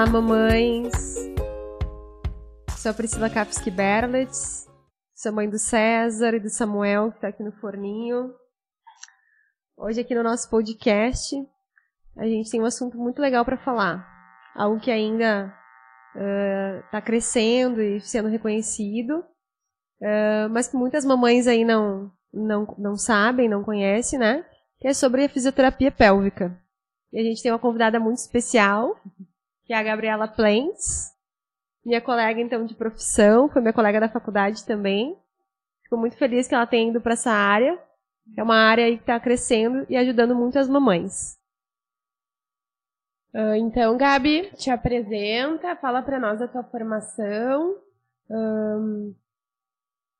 Olá, mamães! Sou a Priscila Kapski Berlitz, sou mãe do César e do Samuel, que está aqui no forninho. Hoje, aqui no nosso podcast, a gente tem um assunto muito legal para falar. Algo que ainda está uh, crescendo e sendo reconhecido, uh, mas que muitas mamães aí não, não, não sabem, não conhecem, né? Que é sobre a fisioterapia pélvica. E a gente tem uma convidada muito especial, que é a Gabriela Plentes, minha colega então de profissão, foi minha colega da faculdade também. Fico muito feliz que ela tenha ido para essa área, é uma área que está crescendo e ajudando muitas mamães. Uh, então, Gabi, te apresenta, fala para nós a tua formação, um,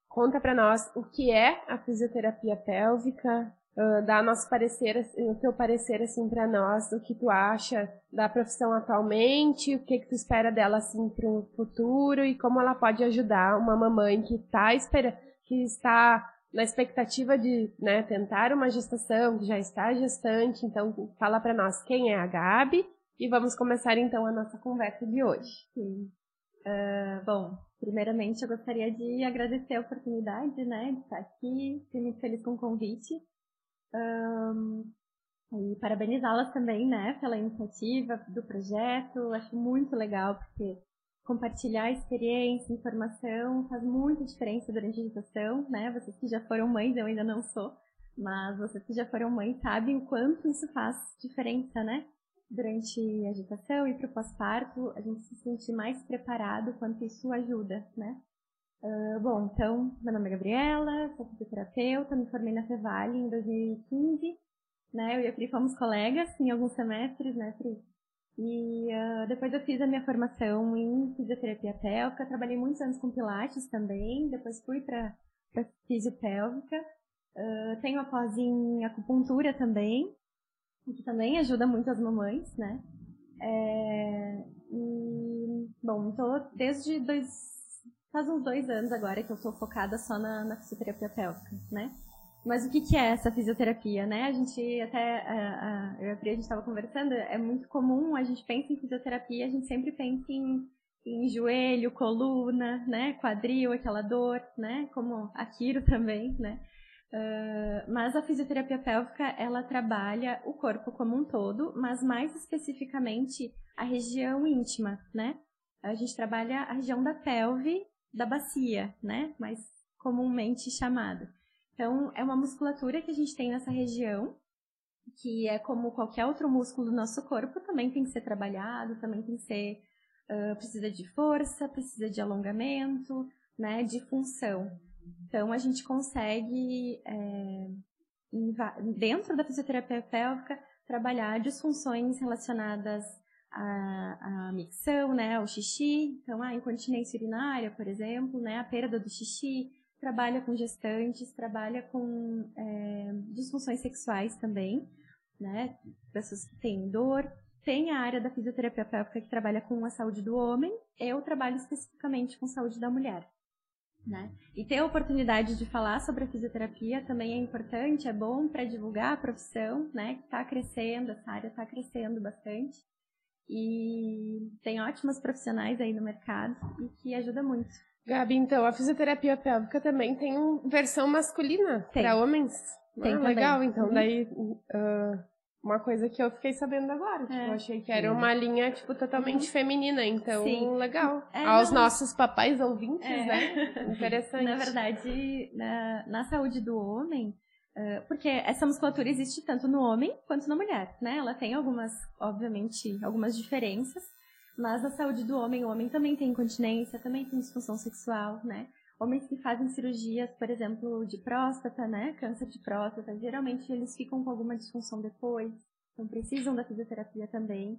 conta para nós o que é a fisioterapia pélvica, uh, dá nosso parecer, o teu parecer assim para nós, o que tu acha da profissão atualmente, o que que tu espera dela assim para o futuro e como ela pode ajudar uma mamãe que está espera, que está na expectativa de né, tentar uma gestação, que já está gestante. Então, fala para nós quem é a Gabi e vamos começar então a nossa conversa de hoje. Sim. Uh, bom, primeiramente eu gostaria de agradecer a oportunidade, né, de estar aqui, fiquei muito feliz com o convite. Um, e parabenizá-las também, né, pela iniciativa do projeto. Acho muito legal, porque compartilhar experiência, informação faz muita diferença durante a gestação, né? Vocês que já foram mães, eu ainda não sou, mas vocês que já foram mães sabem o quanto isso faz diferença, né? Durante a gestação e para o pós-parto, a gente se sente mais preparado quanto isso ajuda, né? Uh, bom, então, meu nome é Gabriela, sou fisioterapeuta, me formei na Fevale em 2015, né? Eu e a Pri fomos colegas em alguns semestres, né, Pri? E uh, depois eu fiz a minha formação em fisioterapia pélvica, trabalhei muitos anos com pilates também, depois fui para fisiopélvica. Uh, tenho a pós em acupuntura também, que também ajuda muito as mamães, né? É, e, bom, então desde faz uns dois anos agora que eu estou focada só na, na, fisioterapia pélvica, né? Mas o que, que é essa fisioterapia, né? A gente até, a, a, eu e a Pri, a gente estava conversando, é muito comum, a gente pensa em fisioterapia, a gente sempre pensa em, em joelho, coluna, né? Quadril, aquela dor, né? Como a Kiro também, né? Uh, mas a fisioterapia pélvica, ela trabalha o corpo como um todo, mas mais especificamente a região íntima, né? A gente trabalha a região da pelve da bacia, né? Mais comumente chamada. Então, é uma musculatura que a gente tem nessa região, que é como qualquer outro músculo do nosso corpo, também tem que ser trabalhado, também tem que ser. Uh, precisa de força, precisa de alongamento, né? De função. Então, a gente consegue, é, dentro da fisioterapia pélvica, trabalhar disfunções relacionadas a, a micção, né, o xixi, então a incontinência urinária, por exemplo, né, a perda do xixi, trabalha com gestantes, trabalha com é, disfunções sexuais também, né, pessoas que têm dor, tem a área da fisioterapia pélvica que trabalha com a saúde do homem, eu trabalho especificamente com saúde da mulher. Né? E ter a oportunidade de falar sobre a fisioterapia também é importante, é bom para divulgar a profissão, né? Que está crescendo, essa área está crescendo bastante. E tem ótimos profissionais aí no mercado e que ajuda muito. Gabi, então, a fisioterapia pélvica também tem versão masculina para homens? Tem ah, legal, então, uhum. daí uh, uma coisa que eu fiquei sabendo agora. Tipo, é. eu achei que era uma linha, tipo, totalmente uhum. feminina, então, Sim. legal. É, Aos não... nossos papais ouvintes, é. né? Interessante. Na verdade, na, na saúde do homem, porque essa musculatura existe tanto no homem quanto na mulher, né? Ela tem algumas, obviamente, algumas diferenças, mas a saúde do homem, o homem também tem incontinência, também tem disfunção sexual, né? Homens que fazem cirurgias, por exemplo, de próstata, né? Câncer de próstata, geralmente eles ficam com alguma disfunção depois, então precisam da fisioterapia também.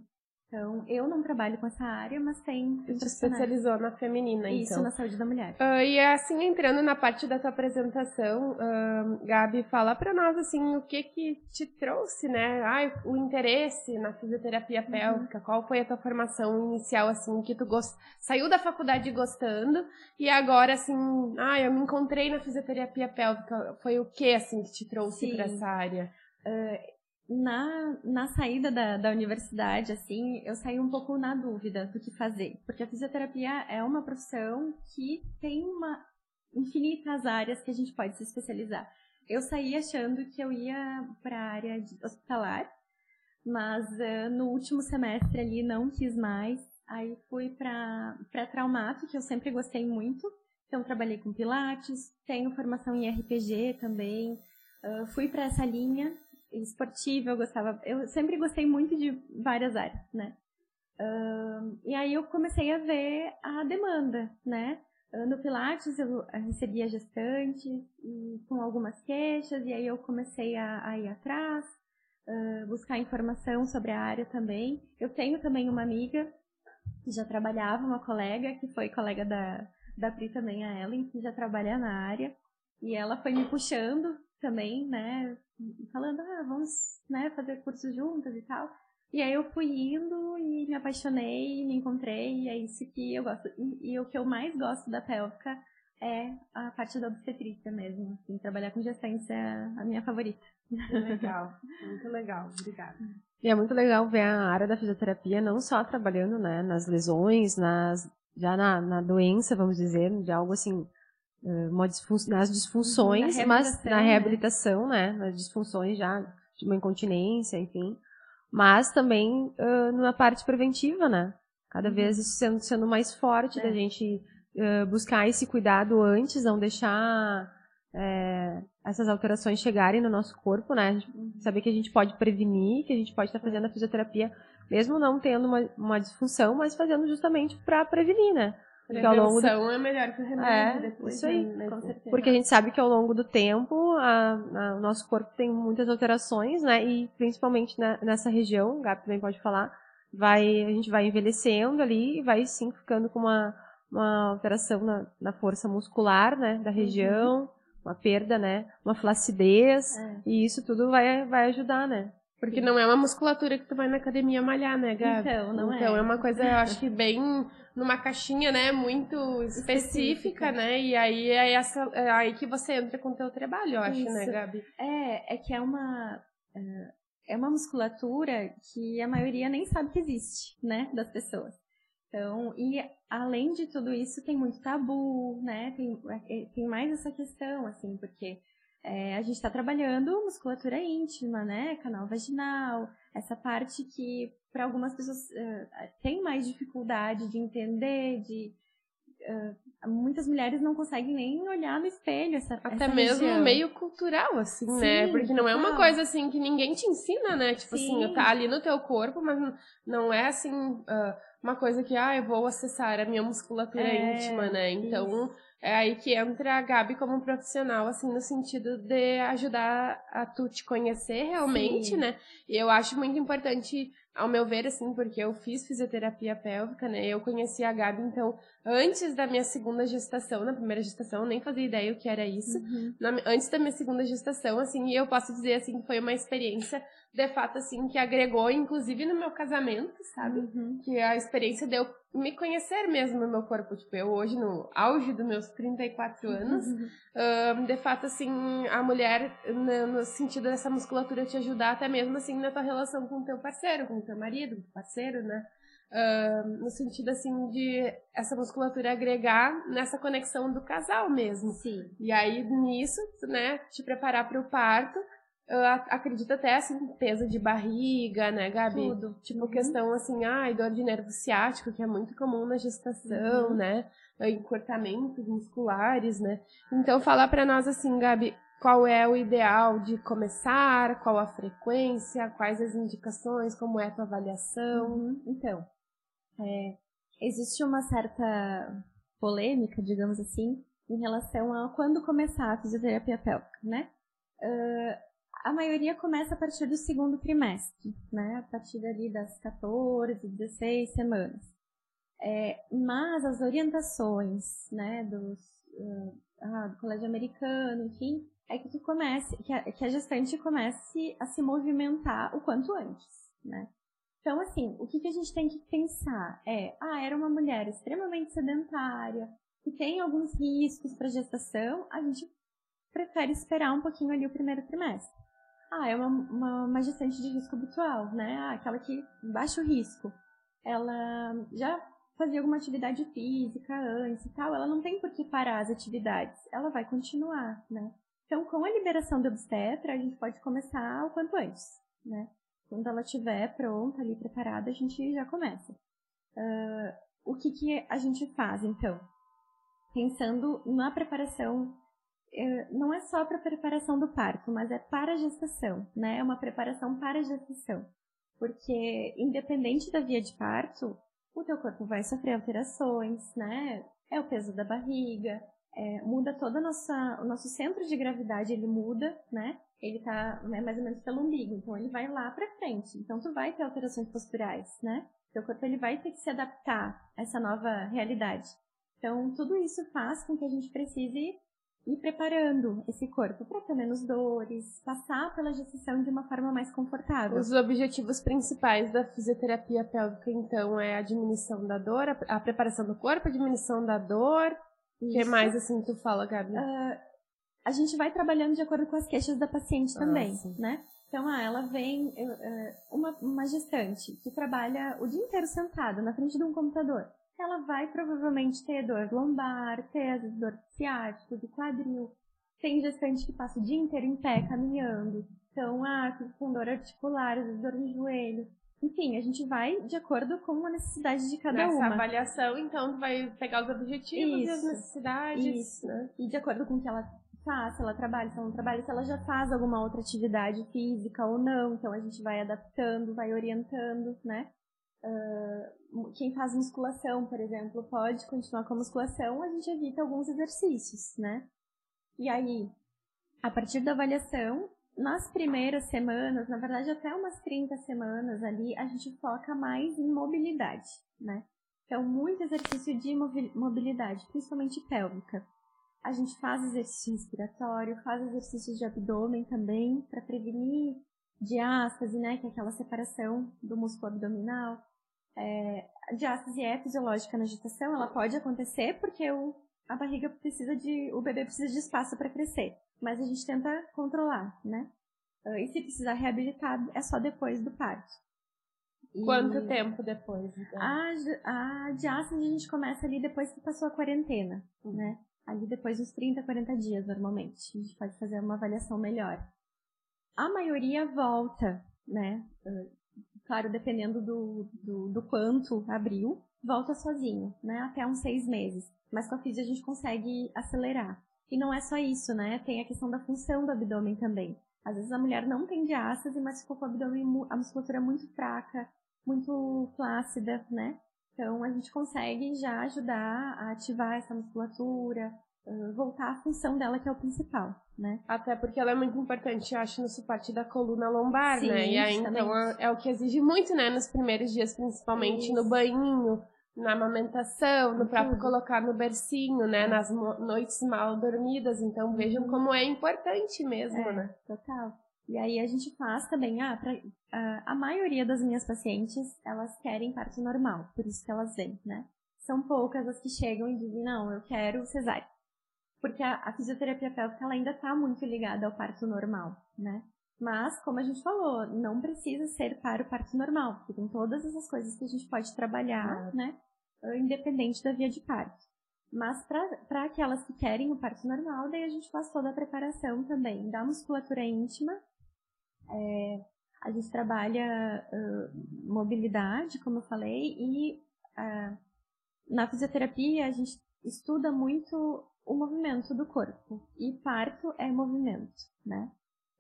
Então, eu não trabalho com essa área, mas tem. Você especializou na feminina, Isso, então. Isso, na saúde da mulher. Uh, e assim, entrando na parte da tua apresentação, uh, Gabi, fala para nós, assim, o que que te trouxe, né? Ai, o interesse na fisioterapia uhum. pélvica, qual foi a tua formação inicial, assim, que tu gost... saiu da faculdade gostando e agora, assim, ai, eu me encontrei na fisioterapia pélvica. Foi o que, assim, que te trouxe para essa área? Uh, na, na saída da, da universidade, assim, eu saí um pouco na dúvida do que fazer. Porque a fisioterapia é uma profissão que tem uma infinitas áreas que a gente pode se especializar. Eu saí achando que eu ia para a área hospitalar, mas uh, no último semestre ali não quis mais. Aí fui para traumato, que eu sempre gostei muito. Então trabalhei com pilates, tenho formação em RPG também. Uh, fui para essa linha esportiva, eu gostava, eu sempre gostei muito de várias áreas, né? Uh, e aí eu comecei a ver a demanda, né? No Pilates eu recebia gestantes e com algumas queixas, e aí eu comecei a, a ir atrás, uh, buscar informação sobre a área também. Eu tenho também uma amiga que já trabalhava, uma colega, que foi colega da, da Pri também, a Ellen, que já trabalha na área, e ela foi me puxando também, né, falando, ah, vamos né, fazer cursos juntas e tal. E aí eu fui indo e me apaixonei, me encontrei, e é isso que eu gosto. E, e o que eu mais gosto da pélvica é a parte da obstetrícia mesmo. Assim, trabalhar com gestância é a minha favorita. Legal, muito legal, obrigada. E é muito legal ver a área da fisioterapia não só trabalhando né, nas lesões, nas, já na, na doença, vamos dizer, de algo assim, disfun nas disfunções, na mas na reabilitação, né? né? Nas disfunções já de uma incontinência, enfim mas também uh, na parte preventiva, né? Cada uhum. vez isso sendo, sendo mais forte é. da gente uh, buscar esse cuidado antes, não deixar é, essas alterações chegarem no nosso corpo, né? Uhum. Saber que a gente pode prevenir, que a gente pode estar fazendo a fisioterapia, mesmo não tendo uma, uma disfunção, mas fazendo justamente para prevenir, né? Porque ao longo do... é melhor que o remédio é, depois. Isso aí. Né? Porque a gente sabe que ao longo do tempo a, a, o nosso corpo tem muitas alterações, né? E principalmente na, nessa região, o Gabi também pode falar, vai, a gente vai envelhecendo ali e vai sim ficando com uma, uma alteração na, na força muscular, né? Da região, uhum. uma perda, né? Uma flacidez. É. E isso tudo vai, vai ajudar, né? Porque não é uma musculatura que tu vai na academia malhar, né, Gabi? Então, não então, é. Então é uma coisa, eu acho que bem numa caixinha, né, muito específica, específica. né? E aí é, essa, é aí que você entra com o teu trabalho, eu acho, né, Isso. né, Gabi? É, é que é uma é, é uma musculatura que a maioria nem sabe que existe, né, das pessoas. Então, e além de tudo isso, tem muito tabu, né? Tem, é, tem mais essa questão, assim, porque é, a gente está trabalhando musculatura íntima, né? Canal vaginal, essa parte que para algumas pessoas uh, tem mais dificuldade de entender, de uh, muitas mulheres não conseguem nem olhar no espelho essa até essa mesmo região. meio cultural assim, né? Sim, né? Porque não é uma coisa assim que ninguém te ensina, né? Tipo assim, Sim. assim, tá ali no teu corpo, mas não é assim uh, uma coisa que ah, eu vou acessar a minha musculatura é, íntima, né? Então isso é aí que entra a Gabi como profissional, assim, no sentido de ajudar a tu te conhecer realmente, Sim. né? E eu acho muito importante, ao meu ver, assim, porque eu fiz fisioterapia pélvica, né? Eu conheci a Gabi, então, antes da minha segunda gestação, na primeira gestação, eu nem fazia ideia o que era isso. Uhum. Na, antes da minha segunda gestação, assim, e eu posso dizer, assim, que foi uma experiência de fato, assim, que agregou, inclusive, no meu casamento, sabe? Uhum. Que a experiência deu me conhecer mesmo no meu corpo. Tipo, eu hoje, no auge dos meus 34 anos, uhum. de fato, assim, a mulher, no, no, sentido dessa musculatura te ajudar até mesmo, assim, na tua relação com o teu parceiro, com o teu marido, com o parceiro, né? Uh, no sentido, assim, de essa musculatura agregar nessa conexão do casal mesmo. Sim. E aí, nisso, né, te preparar para o parto, eu acredito até, assim, peso de barriga, né, Gabi? Tudo. Tipo, uhum. questão, assim, ai, dor de nervo ciático, que é muito comum na gestação, uhum. né? Encurtamentos musculares, né? Então, falar para nós, assim, Gabi, qual é o ideal de começar, qual a frequência, quais as indicações, como é a tua avaliação. Uhum. Então, é, existe uma certa polêmica, digamos assim, em relação a quando começar a fisioterapia pélvica, né? Uh, a maioria começa a partir do segundo trimestre, né? A partir ali das 14, 16 semanas. É, mas as orientações, né, dos, uh, ah, do colégio americano, enfim, é que tu comece, que a, que a gestante comece a se movimentar o quanto antes, né? Então, assim, o que, que a gente tem que pensar é, ah, era uma mulher extremamente sedentária, que tem alguns riscos para gestação, a gente prefere esperar um pouquinho ali o primeiro trimestre. ah, é uma, uma, uma gestante de risco habitual, né? Ah, aquela que baixo risco. Ela já fazia alguma atividade física antes e tal, ela não tem por que parar as atividades, ela vai continuar, né? Então, com a liberação do obstetra, a gente pode começar o quanto antes, né? Quando ela estiver pronta ali, preparada, a gente já começa. Uh, o que, que a gente faz, então? Pensando na preparação, eh, não é só para a preparação do parto, mas é para a gestação, né? É uma preparação para a gestação. Porque, independente da via de parto, o teu corpo vai sofrer alterações, né? É o peso da barriga, é, muda toda nossa, o nosso centro de gravidade, ele muda, né? Ele tá né, mais ou menos pelo umbigo, então ele vai lá para frente. Então tu vai ter alterações posturais, né? Teu corpo ele vai ter que se adaptar a essa nova realidade. Então tudo isso faz com que a gente precise ir preparando esse corpo para ter menos dores, passar pela gestação de uma forma mais confortável. Os objetivos principais da fisioterapia pélvica, então, é a diminuição da dor, a preparação do corpo, a diminuição da dor. O que mais, assim, tu fala, Gabi? Uh, a gente vai trabalhando de acordo com as queixas da paciente também, ah, né? Então, ah, ela vem, uh, uma, uma gestante que trabalha o dia inteiro sentada na frente de um computador ela vai provavelmente ter dor lombar, ter às vezes dor ciático, de quadril. Tem gestante que passa o dia inteiro em pé, caminhando. Então, ah, com dor articular, às vezes dor no joelho. Enfim, a gente vai de acordo com a necessidade de cada Nessa uma. Nessa avaliação, então, tu vai pegar os objetivos isso, e as necessidades. Isso. Né? E de acordo com o que ela se ela trabalha, se ela não trabalha, se ela já faz alguma outra atividade física ou não. Então, a gente vai adaptando, vai orientando, né? Uh, quem faz musculação, por exemplo, pode continuar com a musculação, a gente evita alguns exercícios, né? E aí, a partir da avaliação, nas primeiras semanas, na verdade até umas 30 semanas ali, a gente foca mais em mobilidade, né? Então, muito exercício de mobilidade, principalmente pélvica. A gente faz exercício respiratório, faz exercícios de abdômen também, para prevenir diástase, né, que é aquela separação do músculo abdominal. É, a diástase é fisiológica na gestação, ela pode acontecer porque o, a barriga precisa de, o bebê precisa de espaço para crescer, mas a gente tenta controlar, né? Ah, e se precisar reabilitar, é só depois do parto. E Quanto tempo depois? Então? A, a diástase a gente começa ali depois que passou a quarentena, uhum. né? Ali depois dos 30, 40 dias, normalmente. A gente pode fazer uma avaliação melhor. A maioria volta, né? Ah, claro, dependendo do, do, do quanto abriu, volta sozinho, né? Até uns seis meses. Mas com a física a gente consegue acelerar. E não é só isso, né? Tem a questão da função do abdômen também. Às vezes a mulher não tem diástase, mas ficou com o abdômen, a musculatura muito fraca, muito flácida, né? Então a gente consegue já ajudar a ativar essa musculatura, voltar à função dela, que é o principal, né? Até porque ela é muito importante, eu acho, no suporte da coluna lombar, Sim, né? E aí, então, é, é, o que exige muito, né? Nos primeiros dias, principalmente Isso. no banho, na amamentação, no próprio Tudo. colocar no bercinho, né? É. Nas noites mal dormidas. Então, vejam uhum. como é importante mesmo, é, né? Total. E aí a gente faz também, ah, pra, uh, a maioria das minhas pacientes, elas querem parto normal, por isso que elas vêm, né? São poucas as que chegam e dizem, não, eu quero cesárea porque a, a fisioterapia pélvica ela ainda está muito ligada ao parto normal, né? Mas, como a gente falou, não precisa ser para o parto normal, porque tem todas essas coisas que a gente pode trabalhar, né? Independente da via de parto. Mas para aquelas que querem o parto normal, daí a gente faz toda a preparação também da musculatura íntima. É, a gente trabalha uh, mobilidade, como eu falei, e uh, na fisioterapia a gente estuda muito o movimento do corpo. E parto é movimento, né?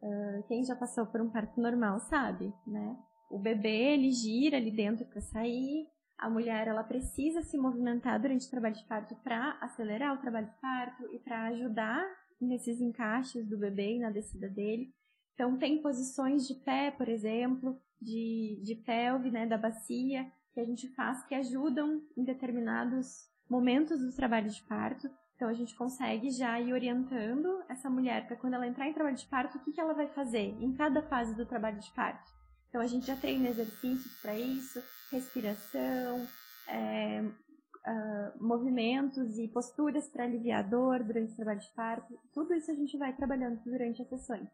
Uh, quem já passou por um parto normal sabe, né? O bebê, ele gira ali dentro para sair. A mulher, ela precisa se movimentar durante o trabalho de parto para acelerar o trabalho de parto e para ajudar nesses encaixes do bebê e na descida dele. Então, tem posições de pé, por exemplo, de, de pelve, né, da bacia, que a gente faz que ajudam em determinados momentos do trabalho de parto então a gente consegue já ir orientando essa mulher para quando ela entrar em trabalho de parto, o que, que ela vai fazer em cada fase do trabalho de parto. Então a gente já treina exercícios para isso, respiração, é, uh, movimentos e posturas para aliviar a dor durante o trabalho de parto. Tudo isso a gente vai trabalhando durante as sessões.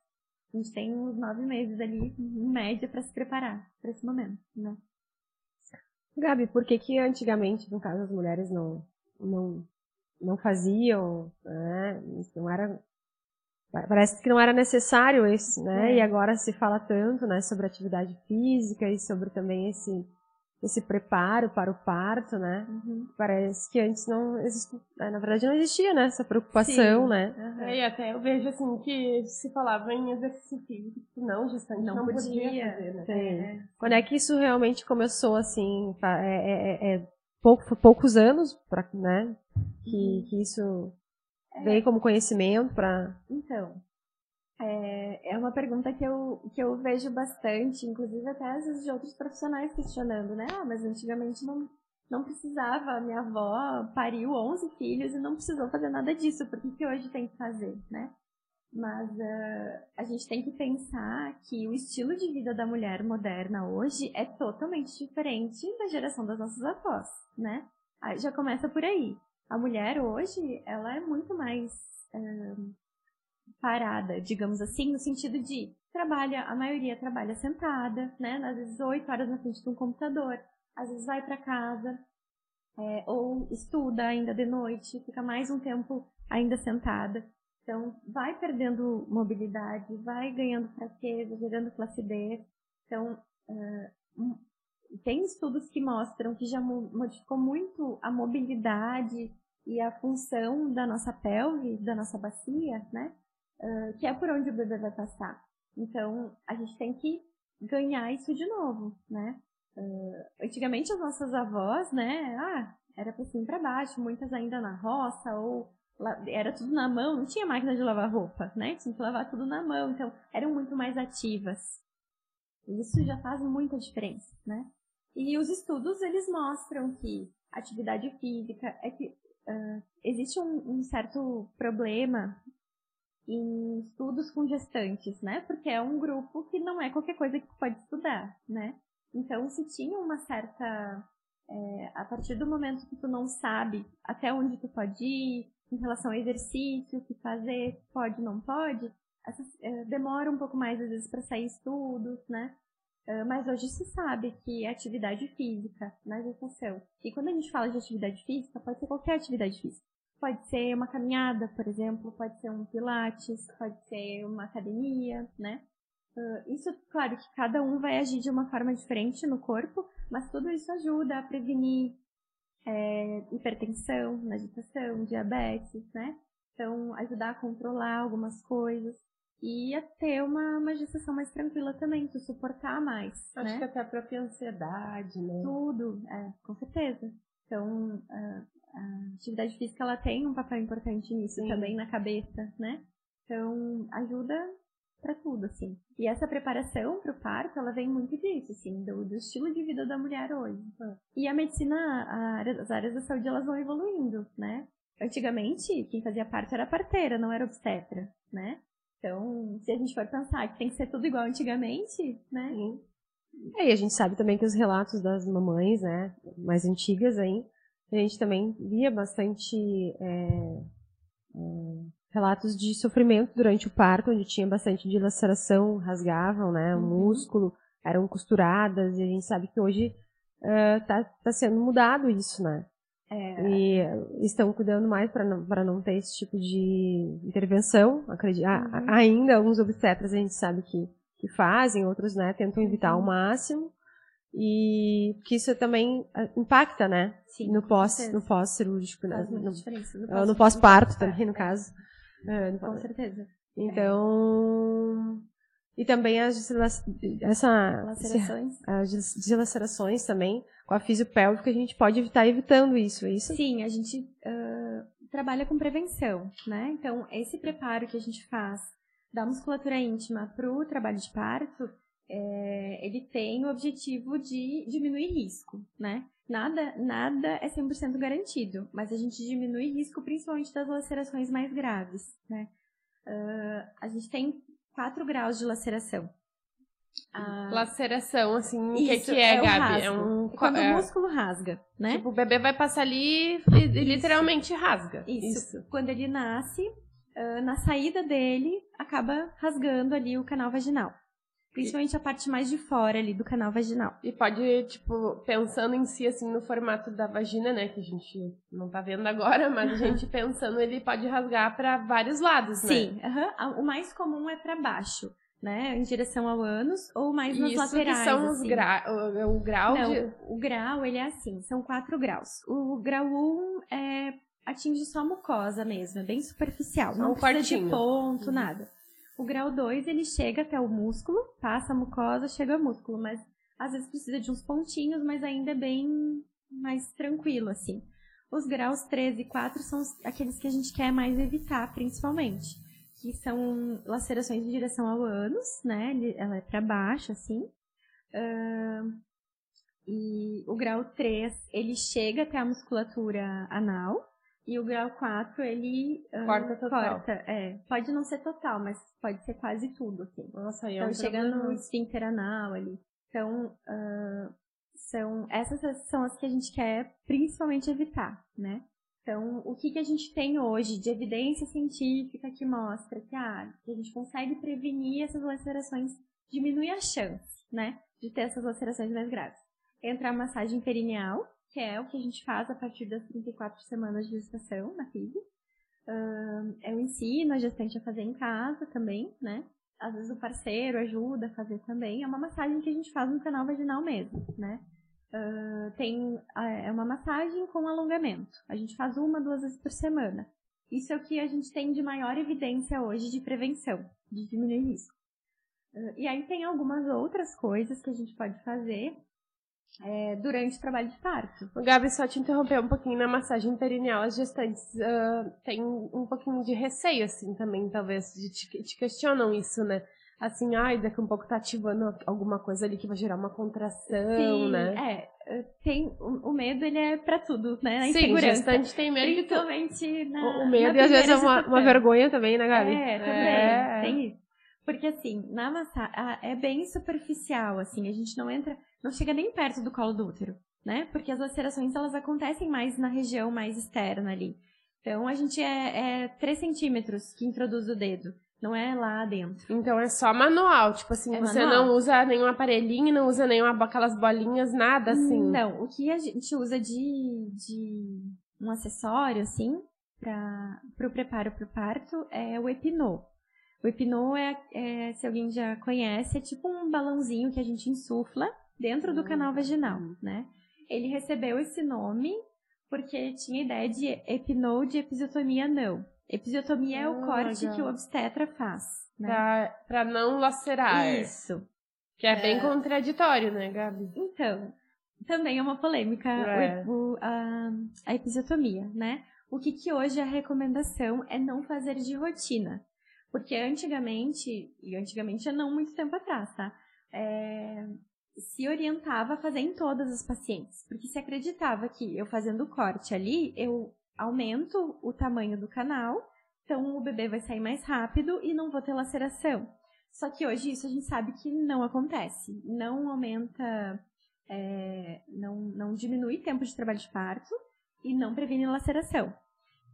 A gente tem uns nove meses ali, em média, para se preparar para esse momento, né? Gabi, por que que antigamente, no caso, as mulheres não, não, não faziam, né? Não era Parece que não era necessário esse, né? É. E agora se fala tanto, né, sobre atividade física e sobre também esse esse preparo para o parto, né? Uhum. Parece que antes não existia, né, na verdade não existia, né, essa preocupação, Sim. né? Uhum. É, e até eu vejo assim que se falava em exercício físico, não, gestante não, não podia, podia fazer, né? É. Quando é que isso realmente começou assim? É, é, é pouco, poucos anos, para, né? Que, uhum. que isso é. veio como conhecimento para. Então, é, é uma pergunta que eu, que eu vejo bastante, inclusive até às vezes de outros profissionais questionando, né? Ah, mas antigamente não, não precisava, minha avó pariu 11 filhos e não precisou fazer nada disso, por que, que hoje tem que fazer, né? Mas uh, a gente tem que pensar que o estilo de vida da mulher moderna hoje é totalmente diferente da geração das nossas avós, né? Aí já começa por aí. A mulher hoje, ela é muito mais uh, parada, digamos assim, no sentido de trabalha, a maioria trabalha sentada, né? Às vezes oito horas na frente de um computador, às vezes vai para casa, é, ou estuda ainda de noite, fica mais um tempo ainda sentada. Então, vai perdendo mobilidade, vai ganhando fraqueza, gerando flacidez. Então, uh, tem estudos que mostram que já modificou muito a mobilidade e a função da nossa pelve, da nossa bacia, né? Que é por onde o bebê vai passar. Então, a gente tem que ganhar isso de novo, né? Uh, antigamente as nossas avós, né? Ah, era para cima para baixo, muitas ainda na roça ou era tudo na mão, não tinha máquina de lavar roupa, né? Tinha que lavar tudo na mão, então eram muito mais ativas. Isso já faz muita diferença, né? E os estudos eles mostram que atividade física é que uh, existe um, um, certo problema em estudos com gestantes, né? Porque é um grupo que não é qualquer coisa que pode estudar, né? Então, se tinha uma certa é, a partir do momento que tu não sabe até onde tu pode ir, em relação ao exercício, o que fazer, pode, não pode, essa, é, demora um pouco mais às vezes para sair estudos, né? Uh, mas hoje se sabe que atividade física na gestação, e quando a gente fala de atividade física, pode ser qualquer atividade física. Pode ser uma caminhada, por exemplo, pode ser um pilates, pode ser uma academia, né? Uh, isso, claro que cada um vai agir de uma forma diferente no corpo, mas tudo isso ajuda a prevenir é, hipertensão na gestação, diabetes, né? Então, ajudar a controlar algumas coisas e a ter uma, uma gestação mais tranquila também, tu suportar mais. Acho né? que até a própria ansiedade, né? Tudo, é, com certeza. Então, a, a atividade física ela tem um papel importante nisso Sim. também na cabeça, né? Então, ajuda para tudo, assim. E essa preparação para o parto, ela vem muito disso, assim, do, do, estilo de vida da mulher hoje. E a medicina, a, as áreas da saúde, elas vão evoluindo, né? Antigamente, quem fazia parto era parteira, não era obstetra, né? Então, se a gente for pensar que tem que ser tudo igual antigamente, né? Sim. É, e a gente sabe também que os relatos das mamães, né, mais antigas aí, a gente também via bastante é, é, relatos de sofrimento durante o parto, onde tinha bastante dilaceração, rasgavam, né, o uhum. músculo, eram costuradas, e a gente sabe que hoje está uh, tá sendo mudado isso, né? É. E estão cuidando mais para não, não ter esse tipo de intervenção. Acredito, uhum. Ainda alguns obstetras a gente sabe que, que fazem, outros né, tentam evitar uhum. ao máximo. E que isso também ah, impacta, né? Sim, no pós, no pós cirúrgico, né? no, no, no pós-parto também, no caso. É, no, com certeza. Então, e também as, essa, lacerações. as dilacerações também, com a fisiopélvica, a gente pode evitar evitando isso, é isso? Sim, a gente uh, trabalha com prevenção, né? Então, esse preparo que a gente faz da musculatura íntima para o trabalho de parto, é, ele tem o objetivo de diminuir risco, né? Nada, nada é 100% garantido, mas a gente diminui risco principalmente das lacerações mais graves, né? Uh, a gente tem 4 graus de laceração. Ah, laceração, assim, o que, que é, é Gabi? É um quando é... o músculo rasga, né? Tipo, o bebê vai passar ali e, e literalmente rasga. Isso. Isso. Quando ele nasce, uh, na saída dele, acaba rasgando ali o canal vaginal. Principalmente a parte mais de fora ali do canal vaginal. E pode, tipo, pensando em si, assim, no formato da vagina, né? Que a gente não tá vendo agora, mas a gente pensando, ele pode rasgar para vários lados, né? Sim, o mais comum é para baixo né, em direção ao ânus ou mais nas Isso laterais. Que são assim. os gra o, o grau Não, de... o grau, ele é assim, são quatro graus. O grau 1 um é, atinge só a mucosa mesmo, é bem superficial, só não um precisa de ponto, uhum. nada. O grau 2, ele chega até o músculo, passa a mucosa, chega ao músculo, mas às vezes precisa de uns pontinhos, mas ainda é bem mais tranquilo, assim. Os graus 3 e 4 são aqueles que a gente quer mais evitar, principalmente que são lacerações em direção ao ânus, né? Ela é para baixo, assim. Uh, e o grau 3, ele chega até a musculatura anal. E o grau 4, ele uh, corta total. Corta, é. Pode não ser total, mas pode ser quase tudo, assim. Nossa, aí é Então, um chega no esfíncter anal ali. Então, uh, são, essas são as que a gente quer principalmente evitar, né? Então, o que, que a gente tem hoje de evidência científica que mostra que, ah, que a gente consegue prevenir essas lacerações, diminuir a chance, né, de ter essas lacerações mais graves? Entra a massagem perineal, que é o que a gente faz a partir das 34 semanas de gestação na FIV. Uh, eu ensino a gestante a fazer em casa também, né? Às vezes o parceiro ajuda a fazer também. É uma massagem que a gente faz no canal vaginal mesmo, né? uh, tem é uma massagem com alongamento. A gente faz uma, duas vezes por semana. Isso é o que a gente tem de maior evidência hoje de prevenção, de diminuir risco. Uh, e aí tem algumas outras coisas que a gente pode fazer é, durante o trabalho de parto. Gabi, só te interromper um pouquinho na massagem perineal, as gestantes uh, têm um pouquinho de receio, assim, também, talvez, de te, te questionam isso, né? assim, ai, daqui a um pouco tá ativando alguma coisa ali que vai gerar uma contração, Sim, né? É, tem, o, o, medo, ele é pra tudo, né? Na Sim, gestante tem medo. Principalmente na O medo, e às vezes é uma, uma, vergonha também, né, Gabi? É, também, é. tem isso. Porque, assim, na massagem, é bem superficial, assim, a gente não entra, não chega nem perto do colo do útero, né? Porque as lacerações, elas acontecem mais na região mais externa ali. Então, a gente é, é 3 centímetros que introduz o dedo. Não é lá dentro. Então é só manual, tipo assim, é você manual. não usa nenhum aparelhinho, não usa nenhuma aquelas bolinhas, nada assim. Não, o que a gente usa de, de um acessório, assim, para o preparo para o parto é o epinô. O epinô é, é, se alguém já conhece, é tipo um balãozinho que a gente insufla dentro do canal vaginal, né? Ele recebeu esse nome porque tinha ideia de epinô de episiotomia não. Episiotomia é o ah, corte legal. que o obstetra faz. Né? Pra, pra não lacerar. Isso. Que é, é, bem contraditório, né, Gabi? Então, também é uma polêmica é. O, o, a, a, episiotomia, né? O que, que hoje a recomendação é não fazer de rotina. Porque antigamente, e antigamente é não muito tempo atrás, tá? É, se orientava a fazer em todas as pacientes. Porque se acreditava que eu fazendo o corte ali, eu aumento o tamanho do canal, então o bebê vai sair mais rápido e não vou ter laceração. Só que hoje isso a gente sabe que não acontece. Não aumenta, é, não, não diminui tempo de trabalho de parto e não previne laceração.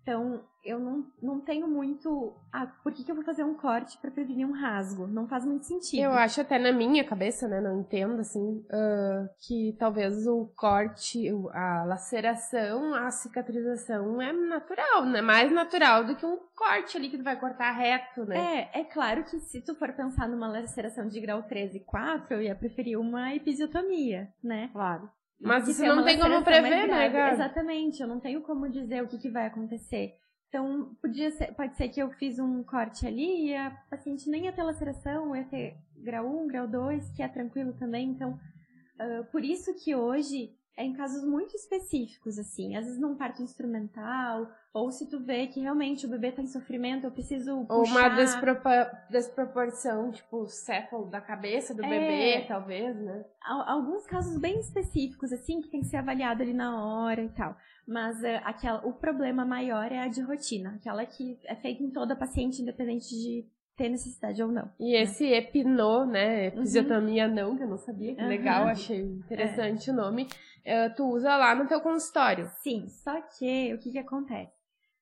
Então, eu não, não tenho muito. Ah, por que, que eu vou fazer um corte para prevenir um rasgo? Não faz muito sentido. Eu acho até na minha cabeça, né? Não entendo, assim, uh, que talvez o corte, a laceração, a cicatrização é natural, né? Mais natural do que um corte ali que tu vai cortar reto, né? É, é claro que se tu for pensar numa laceração de grau 13 e 4, eu ia preferir uma episiotomia, né? Claro. Mas isso não tem como prever, né, Gabi? Exatamente, eu não tenho como dizer o que, que vai acontecer. Então, podia ser, pode ser que eu fiz um corte ali e a paciente nem ia ter laceração, ia ter grau 1, grau 2, que é tranquilo também. Então, uh, por isso que hoje é em casos muito específicos, assim. Às vezes num parto instrumental, ou se tu vê que realmente o bebê tá em sofrimento, eu preciso puxar... Ou uma despropor desproporção, tipo, céfalo da cabeça do é... bebê, talvez, né? Alguns casos bem específicos, assim, que tem que ser avaliado ali na hora e tal. Mas uh, aquela, o problema maior é a de rotina. Aquela que é feita em toda paciente, independente de ter necessidade ou não. E né? esse epinô, né? Episiotomia uhum. não, que eu não sabia, que uhum. legal, achei interessante é. o nome. Uh, tu usa lá no teu consultório. Sim, só que o que que acontece?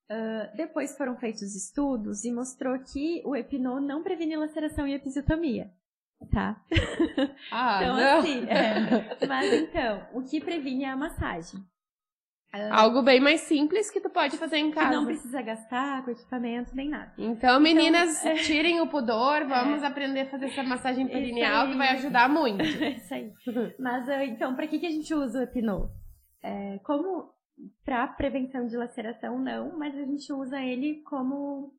Uh, depois foram feitos estudos e mostrou que o Epinô não previne laceração e episiotomia. Tá? Ah, então, não. assim, é. Mas então, o que previne é a massagem. Algo bem mais simples que tu pode fazer em Que casa. não precisa gastar com equipamento nem nada. Então, meninas, é. tirem o pudor, vamos aprender a fazer essa massagem perineal que vai ajudar muito. É isso aí. Mas ah, então, para que, que a gente usa o Epinô? É, como para prevenção de laceração, não, mas a gente usa ele como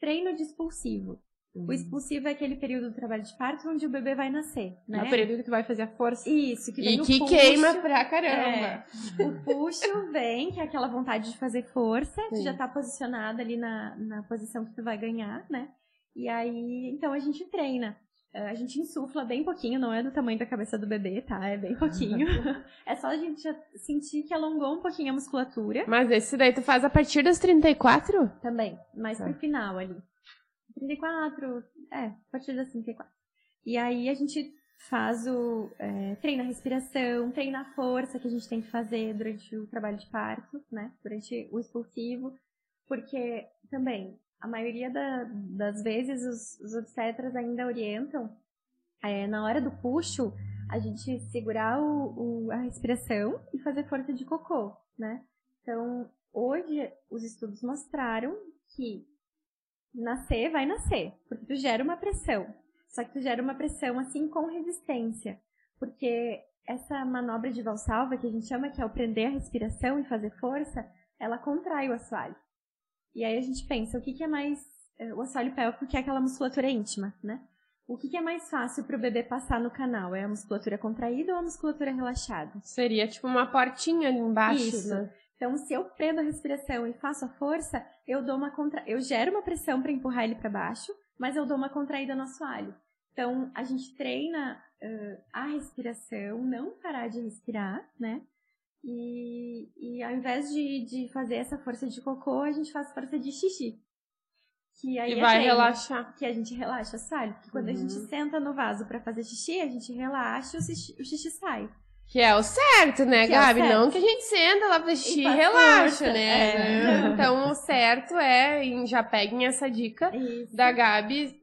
treino de expulsivo. O expulsivo é aquele período do trabalho de parto onde o bebê vai nascer, né? É o período que tu vai fazer a força. Isso, que vem E o que puxo. queima pra caramba. É, o puxo vem, que é aquela vontade de fazer força, tu Sim. já tá posicionada ali na, na posição que tu vai ganhar, né? E aí, então a gente treina. Eh, A gente insufla bem pouquinho, não é do tamanho da cabeça do bebê, tá? É bem pouquinho. é só a gente sentir que alongou um pouquinho a musculatura Mas esse daí tu faz a partir dos 34? também, mais Tá. pro final ali. 34, é, a partir das 34. E aí a gente faz o. É, treina a respiração, treina a força que a gente tem que fazer durante o trabalho de parto, né? Durante o expulsivo. Porque também, a maioria da- das vezes os, os obstetras ainda orientam, é, na hora do puxo, a gente segurar o, o- a respiração e fazer força de cocô, né? Então, hoje, os estudos mostraram que nascer vai nascer, porque tu gera uma pressão. Só que tu gera uma pressão assim com resistência, porque essa manobra de valsalva que a gente chama que é o prender a respiração e fazer força, ela contrai o assoalho. E aí a gente pensa, o que, que é mais eh, o assoalho pélvico que é aquela musculatura íntima, né? O que, que é mais fácil para o bebê passar no canal? É a musculatura contraída ou a musculatura relaxada? Seria tipo uma portinha ali embaixo, Isso. né? Então, se eu prendo a respiração e faço a força, eu dou uma contra... eu gero uma pressão para empurrar ele para baixo, mas eu dou uma contraída no assoalho. Então, a gente treina ãh, a respiração, não parar de respirar, né? E, e ao invés de, de fazer essa força de cocô, a gente faz força de xixi. Que aí E é vai treino, relaxar. Que a gente relaxa, sabe? Porque quando a Uhum. gente senta no vaso para fazer xixi, a gente relaxa e o xixi, o xixi sai. Que é o certo, né, Que é Gabi? certo. Não que a gente senta lá pra xixi e relaxa, né? É. Então, o certo é, já peguem essa dica Isso. da Gabi,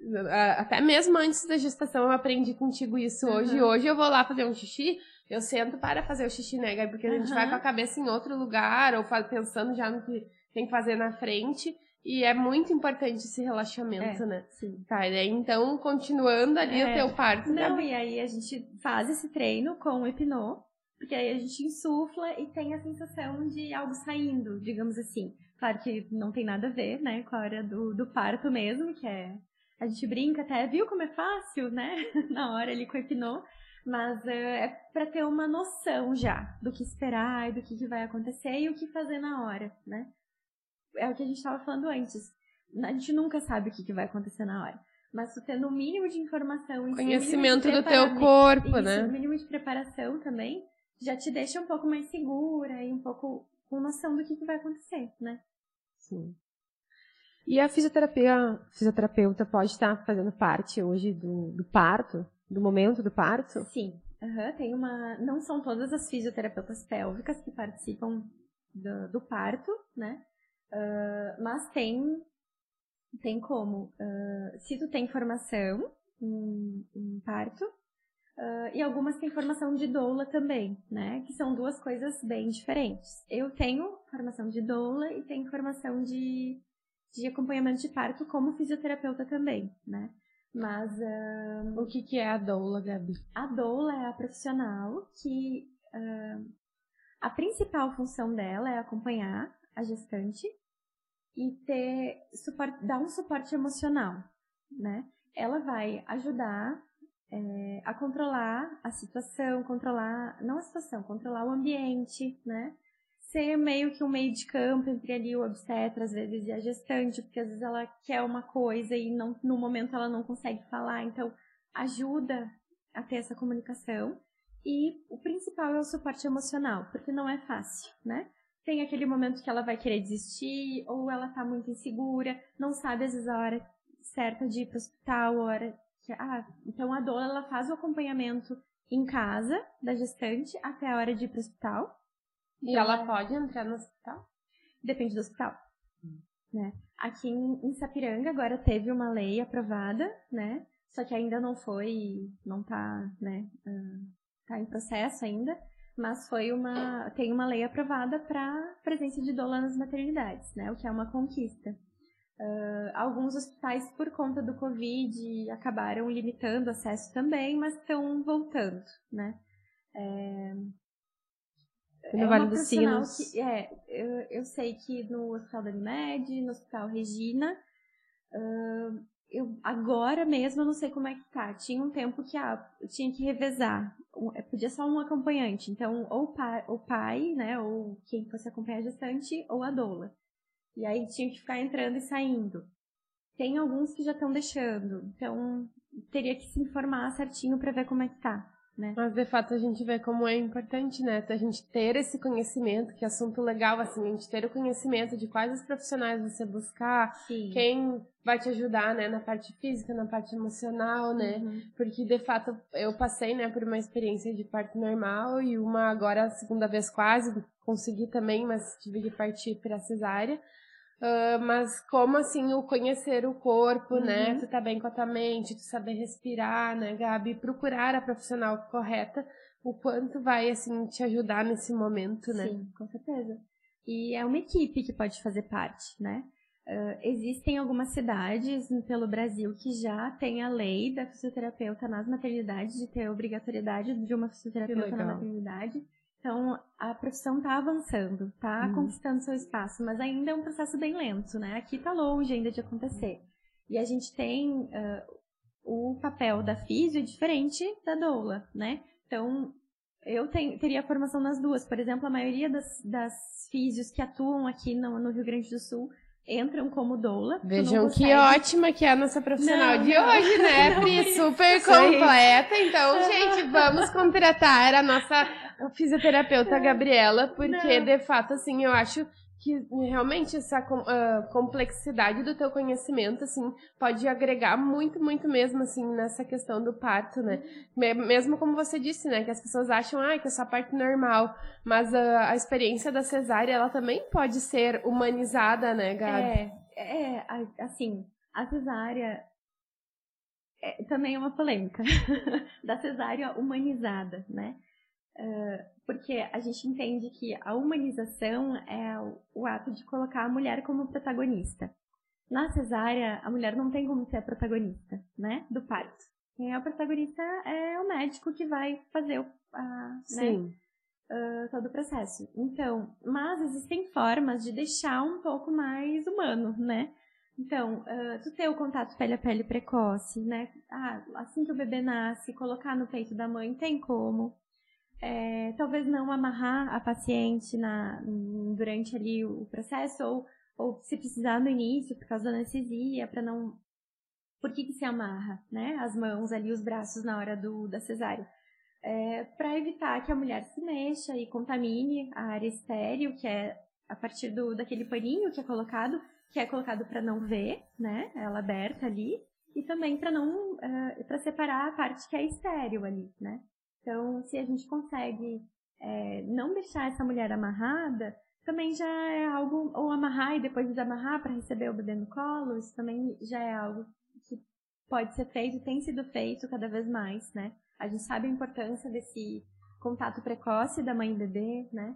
até mesmo antes da gestação eu aprendi contigo isso hoje. Uhum. Hoje eu vou lá fazer um xixi, eu sento para fazer o xixi, né, Gabi? Porque a gente Uhum. vai com a cabeça em outro lugar, ou pensando já no que tem que fazer na frente. E é muito importante esse relaxamento, É, né? Sim. Tá, e daí, então, continuando ali É. o teu parto, Não, Gabi. e aí a gente faz esse treino com o hipnô, porque aí a gente insufla e tem a sensação de algo saindo, digamos assim. Claro que não tem nada a ver, né, com a hora do, do parto mesmo, que é. A gente brinca até, viu como é fácil, né? Na hora ali com o hipnô. Mas é, é para ter uma noção já do que esperar e do que, que vai acontecer e o que fazer na hora, né? É o que a gente estava falando antes. A gente nunca sabe o que, que vai acontecer na hora. Mas tu tendo o mínimo de informação e Conhecimento do teu corpo, isso, né? o mínimo de preparação também já te deixa um pouco mais segura e um pouco com noção do que, que vai acontecer, né? Sim. E a fisioterapia, fisioterapeuta pode estar fazendo parte hoje do, do parto, do momento do parto? Sim. Aham, tem uma. Não são todas as fisioterapeutas pélvicas que participam do, do parto, né? Ah, mas tem. Tem como. ah, se tu tem formação em, em parto, ah, e algumas têm formação de doula também, né? Que são duas coisas bem diferentes. Eu tenho formação de doula e tenho formação de, de acompanhamento de parto como fisioterapeuta também, né? Mas ah, O que, que é a doula, Gabi? a doula é a profissional que ah, a principal função dela é acompanhar a gestante e ter suporte, dar um suporte emocional, né? Ela vai ajudar eh, a controlar a situação, controlar não a situação, controlar o ambiente, né? Ser meio que um meio de campo entre ali o obstetra às vezes e a gestante, porque às vezes ela quer uma coisa e não, no momento ela não consegue falar, então ajuda a ter essa comunicação. E o principal é o suporte emocional, porque não é fácil, né? Tem aquele momento que ela vai querer desistir, ou ela tá muito insegura, não sabe às vezes a hora certa de ir pro hospital, a hora que. Ah, então a doula ela faz o acompanhamento em casa da gestante até a hora de ir pro hospital. E Então, ela pode entrar no hospital? Depende do hospital. né? Aqui em, em Sapiranga agora teve uma lei aprovada, né? Só que ainda não foi, não tá, né? Uh, tá em processo ainda, mas foi uma, tem uma lei aprovada para presença de doula nas maternidades, né? O que é uma conquista. Uh, alguns hospitais, por conta do Covid, acabaram limitando o acesso também, mas estão voltando, né? É, no é Vale dos Sinos. Que, é, eu, eu, sei que no Hospital da Unimed, no Hospital Regina, uh, eu, agora mesmo eu não sei como é que tá. Tinha um tempo que ah, eu tinha que revezar. É, podia só um acompanhante. Então, ou pai, pai, né, ou quem fosse acompanhar a gestante, ou a doula. E aí tinha que ficar entrando e saindo. Tem alguns que já estão deixando. Então, teria que se informar certinho para ver como é que tá. Né? Mas de fato a gente vê como é importante, né? A gente ter esse conhecimento, que assunto legal, assim, a gente ter o conhecimento de quais os profissionais você buscar, Sim. quem vai te ajudar, né, na parte física, na parte emocional, né? Uhum. Porque de fato eu passei, né, por uma experiência de parto normal e uma agora a segunda vez quase consegui também, mas tive que partir para cesárea. Uh, mas como assim o conhecer o corpo, né? uhum. né? Tu tá bem com a tua mente, tu saber respirar, né, Gabi? Procurar a profissional correta, o quanto vai assim te ajudar nesse momento, né? Sim, com certeza. E é uma equipe que pode fazer parte, né? Uh, existem algumas cidades pelo Brasil que já tem a lei da fisioterapeuta nas maternidades, de ter a obrigatoriedade de uma fisioterapeuta na maternidade. Então, a profissão está avançando, está uhum. conquistando seu espaço, mas ainda é um processo bem lento, né? Aqui está longe ainda de acontecer. E a gente tem uh, o papel da físio diferente da doula, né? Então, eu tenho, teria formação nas duas. Por exemplo, a maioria das, das físios que atuam aqui no, no Rio Grande do Sul entram como doula. Vejam que ótima que é a nossa profissional não, de não, hoje, né, Pri? Super completa. Então, gente, vamos contratar a nossa fisioterapeuta Gabriela, porque não. de fato, assim, eu acho que realmente essa uh, complexidade do teu conhecimento, assim, pode agregar muito, muito mesmo, assim, nessa questão do parto, né? Mesmo como você disse, né, que as pessoas acham, ah, que é só parto normal, mas uh, a experiência da cesárea, ela também pode ser humanizada, né, Gabi? É, é assim, a cesárea é, também é uma polêmica, da cesárea humanizada, né? Uh, porque a gente entende que a humanização é o, ato de colocar a mulher como protagonista. Na cesárea, a mulher não tem como ser a protagonista, né, do parto. Quem é o protagonista é o médico que vai fazer o, a, né, uh, todo o processo. Então, mas existem formas de deixar um pouco mais humano, né? Então, uh, tu ter o contato pele a pele precoce, né? Ah, assim que o bebê nasce, colocar no peito da mãe, tem como é, talvez não amarrar a paciente na, durante ali o processo, ou, ou se precisar no início, por causa da anestesia, para não. Por que, que se amarra, né? As mãos ali, os braços na hora do, da cesárea? É, para evitar que a mulher se mexa e contamine a área estéreo, que é a partir do, daquele paninho que é colocado, que é colocado para não ver, né? Ela aberta ali, e também para não. Uh, para separar a parte que é estéreo ali, né? Então, se a gente consegue é, não deixar essa mulher amarrada, também já é algo, ou amarrar e depois desamarrar para receber o bebê no colo, isso também já é algo que pode ser feito, tem sido feito cada vez mais, né? A gente sabe a importância desse contato precoce da mãe e bebê, né?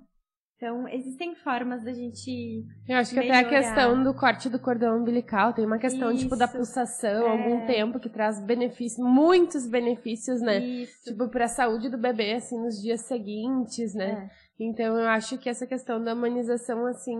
Então, existem formas da gente. Eu acho que melhorar. até a questão do corte do cordão umbilical tem uma questão, Isso. tipo, da pulsação, é... algum tempo, que traz benefícios, muitos benefícios, né? Isso. Tipo, pra saúde do bebê, assim, nos dias seguintes, né? É. Então, eu acho que essa questão da humanização, assim,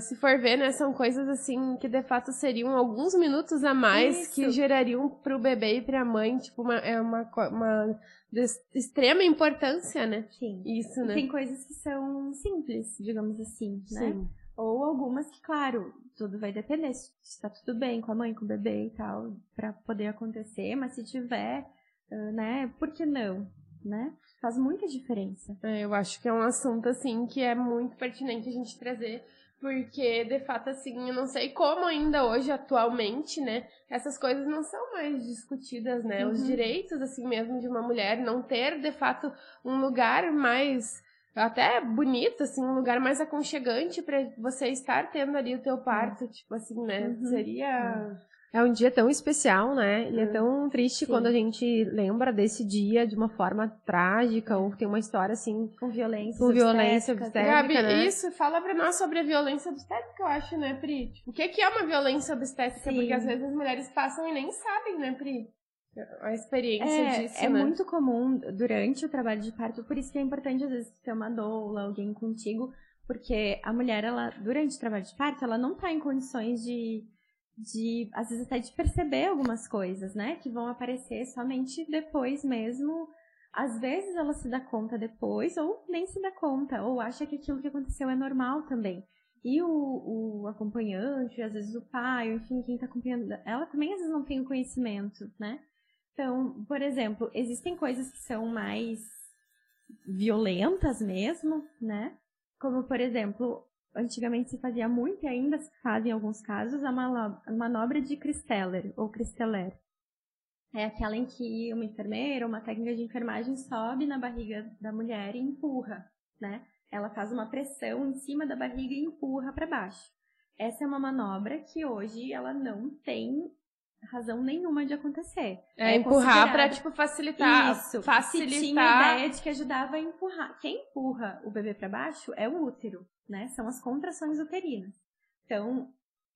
se for ver, né, são coisas assim que de fato seriam alguns minutos a mais Isso. que gerariam para o bebê e para a mãe, tipo, uma, é uma, uma de extrema importância, né? Sim. Isso, né? Tem coisas que são simples, digamos assim, né? Sim. Ou algumas que, claro, tudo vai depender se está tudo bem com a mãe, com o bebê e tal, para poder acontecer, mas se tiver, uh, né, por que não, né? Faz muita diferença. É, eu acho que é um assunto, assim, que é muito pertinente a gente trazer porque, de fato, assim, eu não sei como ainda hoje, atualmente, né? Essas coisas não são mais discutidas, né? Uhum. Os direitos, assim mesmo, de uma mulher não ter, de fato, um lugar mais até bonito, assim, um lugar mais aconchegante para você estar tendo ali o teu parto, tipo assim, né? Uhum. Seria É um dia tão especial, né? E é Hum, tão triste sim. quando a gente lembra desse dia de uma forma trágica ou tem uma história assim Com violência. Com violência obstétrica, obstétrica. Gabi, né? isso, fala pra nós sobre a violência obstétrica, eu acho, né, Pri? Tipo, o que, que é uma violência obstétrica? Sim. Porque às vezes as mulheres passam e nem sabem, né, Pri? A experiência É, disso, é né? muito comum durante o trabalho de parto, por isso que é importante às vezes ter uma doula, alguém contigo, porque a mulher, ela, durante o trabalho de parto, ela não tá em condições de, de, às vezes até de perceber algumas coisas, né, que vão aparecer somente depois mesmo. Às vezes ela se dá conta depois, ou nem se dá conta, ou acha que aquilo que aconteceu é normal também. E o, o acompanhante, às vezes o pai, enfim, quem tá acompanhando, ela também às vezes não tem o conhecimento, né? Então, por exemplo, existem coisas que são mais violentas mesmo, né? Como, por exemplo, antigamente se fazia muito e ainda se faz em alguns casos a manobra de Christeller ou Christeller. É aquela em que uma enfermeira uma técnica de enfermagem sobe na barriga da mulher e empurra, né? Ela faz uma pressão em cima da barriga e empurra para baixo. Essa é uma manobra que hoje ela não tem razão nenhuma de acontecer. É, empurrar pra, considerado- tipo, facilitar. isso. Se tinha a Facilitar. ideia de que ajudava a empurrar. Quem empurra o bebê para baixo é o útero, né? São as contrações uterinas. Então,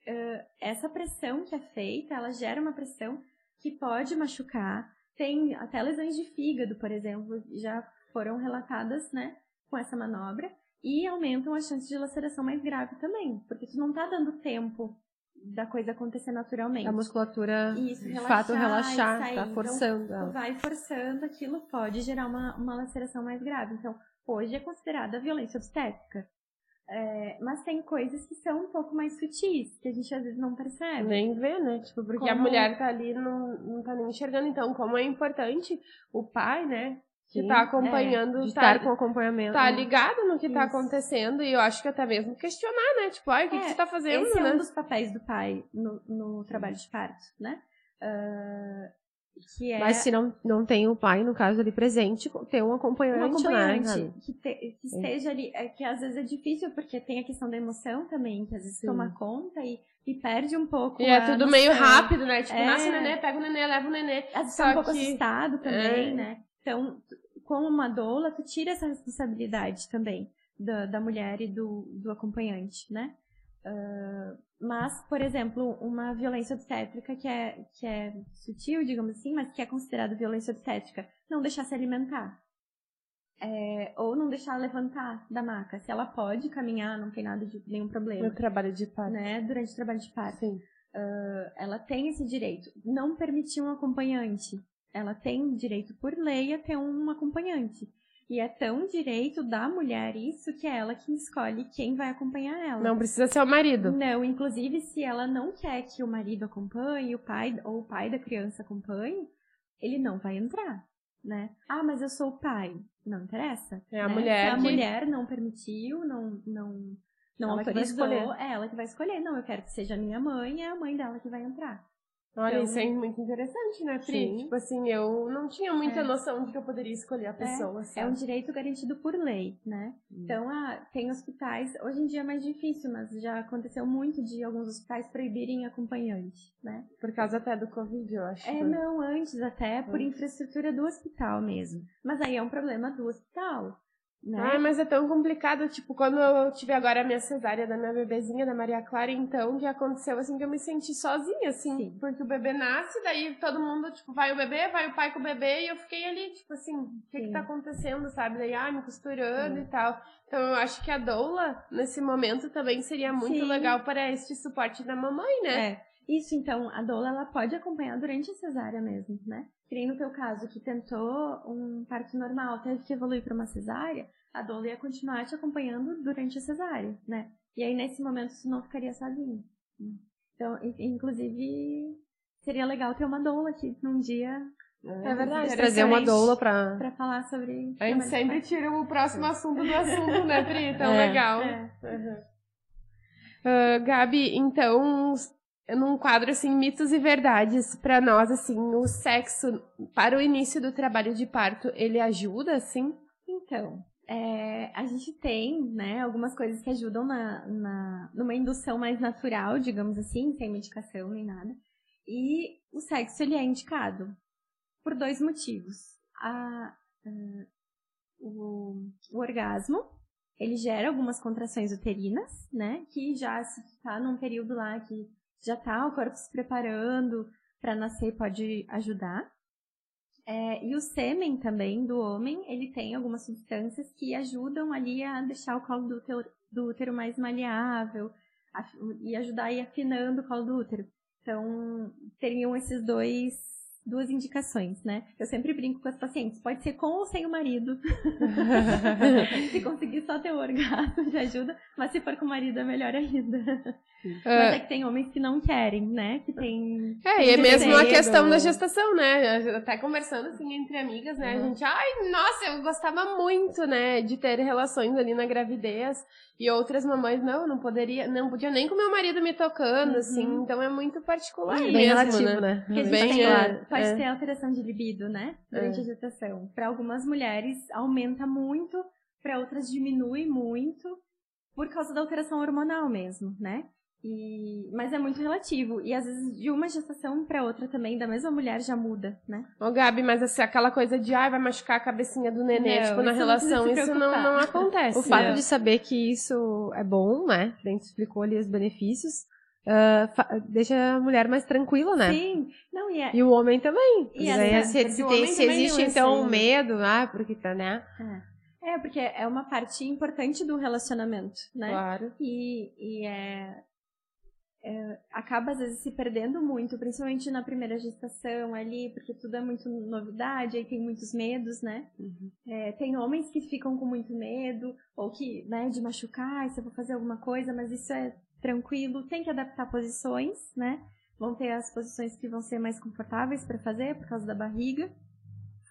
eh, essa pressão que é feita, ela gera uma pressão que pode machucar. Tem até lesões de fígado, por exemplo, já foram relatadas, né, com essa manobra. E aumentam as chances de laceração mais grave também, porque tu não tá dando tempo da coisa acontecer naturalmente. a musculatura Isso, de relaxar fato e relaxar, sair. tá Então, forçando ela. vai forçando, aquilo pode gerar uma, uma laceração mais grave. Então, hoje é considerada violência obstétrica. É, mas tem coisas que são um pouco mais sutis, que a gente às vezes não percebe. Nem vê, né? Tipo, porque a Como- mulher tá ali, não, não tá nem enxergando. Então, como é importante o pai, né? Que Sim, tá acompanhando, De tá, estar com acompanhamento. tá né? ligado no que tá Isso. acontecendo. E eu acho que até mesmo questionar, né? Tipo, ai, o que, É, que você tá fazendo, Esse é né? um dos papéis do pai no, no trabalho de parto, né? Ah, que é Mas se não, não tem o pai, no caso, ali presente, ter um acompanhante, um acompanhante né? que, te- que esteja ali, é que às vezes é difícil porque tem a questão da emoção também, que às vezes Sim. toma conta e, e perde um pouco E é tudo noção. meio rápido, né? Tipo, É. nasce o nenê, pega o nenê, leva o nenê. Às vezes Só tá um pouco que- assustado também, É. né? Então, com uma doula, tu tira essa responsabilidade também da, da mulher e do, do acompanhante, né? Ah, mas, por exemplo, uma violência obstétrica que é, que é sutil, digamos assim, mas que é considerada violência obstétrica, não deixar se alimentar. É, ou não deixar levantar da maca. Se ela pode caminhar, não tem nada de nenhum problema. No trabalho de parto. Né? Durante o trabalho de parto Sim. ela tem esse direito. Não permitir um acompanhante. Ela tem direito por lei a ter um acompanhante. E é tão direito da mulher isso que é ela que escolhe quem vai acompanhar ela. Não precisa ser o marido. Não, inclusive se ela não quer que o marido acompanhe, o pai ou o pai da criança acompanhe, ele não vai entrar, né? Ah, mas eu sou o pai. Não interessa. É a né? mulher Se a que- mulher não permitiu, não não não Ela autorizou, é ela que vai escolher. Não, eu quero que seja a minha mãe, é a mãe dela que vai entrar. Olha, Então- isso é muito interessante, né, Pri? Sim. Tipo assim, eu não tinha muita É. noção de que eu poderia escolher a pessoa, É sabe? um direito garantido por lei, né? Então, ah, tem hospitais, hoje em dia é mais difícil, mas já aconteceu muito de alguns hospitais proibirem acompanhante, né? Por causa até do Covid, eu acho. É, não, antes até, por Antes. infraestrutura do hospital mesmo. Mas aí é um problema do hospital, né? Ai, mas é tão complicado, tipo, quando eu tive agora a minha cesárea da minha bebezinha, da Maria Clara, então, que aconteceu, assim, que eu me senti sozinha, assim, Sim. porque o bebê nasce, daí todo mundo, tipo, vai o bebê, vai o pai com o bebê, e eu fiquei ali, tipo assim, o que que tá acontecendo, sabe? Daí, ai, me costurando Sim. e tal. Então, eu acho que a doula, nesse momento, também seria muito legal para este suporte da mamãe, né? É. Isso, então, a doula, ela pode acompanhar durante a cesárea mesmo, né? Que nem no teu caso, que tentou um parto normal, teve que evoluir para uma cesárea, a doula ia continuar te acompanhando durante a cesárea, né? E aí, nesse momento, tu não ficaria sozinho. Então, in- inclusive, seria legal ter uma doula aqui num dia É verdade. Trazer uma doula pra. para falar sobre... A gente sempre tira o próximo assunto do assunto, né, Pri? Tão É. legal. É. Uhum. Ah, Gabi, então, num quadro assim, mitos e verdades, pra nós, assim, o sexo para o início do trabalho de parto, ele ajuda, assim? Então, é, a gente tem, né, algumas coisas que ajudam na, na, numa indução mais natural, digamos assim, sem medicação nem nada. E o sexo, ele é indicado por dois motivos. A, a o, o orgasmo, ele gera algumas contrações uterinas, né, que já se está num período lá que já está o corpo se preparando para nascer, pode ajudar. É, e o sêmen também do homem, ele tem algumas substâncias que ajudam ali a deixar o colo do útero, do útero mais maleável e ajudar a ir afinando o colo do útero. Então, teriam esses dois duas indicações, né? Eu sempre brinco com as pacientes, pode ser com ou sem o marido. se conseguir só ter o orgasmo, já ajuda, mas se for com o marido é melhor ainda. Mas é. é que tem homens que não querem, né? Que tem. É, e é mesmo a questão da gestação, né? Até conversando assim entre amigas, né? Uhum. A gente, ai, nossa, eu gostava muito, né, de ter relações ali na gravidez. E outras mamães, não, não poderia, não podia nem com meu marido me tocando, assim. uhum. assim. Então é muito particular. Bem mesmo, relativo, né? né? Porque Bem, tem, é, pode é. ter alteração de libido, né? Durante é. a gestação. Para algumas mulheres aumenta muito, para outras diminui muito, por causa da alteração hormonal mesmo, né? E, mas é muito relativo. E às vezes de uma gestação para outra também, da mesma mulher, já muda, né? Ô, Gabi, mas assim, aquela coisa de ai, vai machucar a cabecinha do nenê, não, tipo, na relação, não isso não, não acontece. O fato de saber que isso é bom, né? A gente explicou ali os benefícios. Uh, deixa a mulher mais tranquila, né? Sim. Não, e, é... e o homem também. E é, se, se, tem, se existe, então, assim. medo, ah, porque tá, né? É. é. porque é uma parte importante do relacionamento, né? Claro. E, e é, é, acaba às vezes se perdendo muito, principalmente na primeira gestação ali, porque tudo é muito novidade, aí tem muitos medos, né? Uhum. É, tem homens que ficam com muito medo, ou que, né, de machucar, se eu vou fazer alguma coisa, mas isso é tranquilo, tem que adaptar posições, né? Vão ter as posições que vão ser mais confortáveis para fazer por causa da barriga.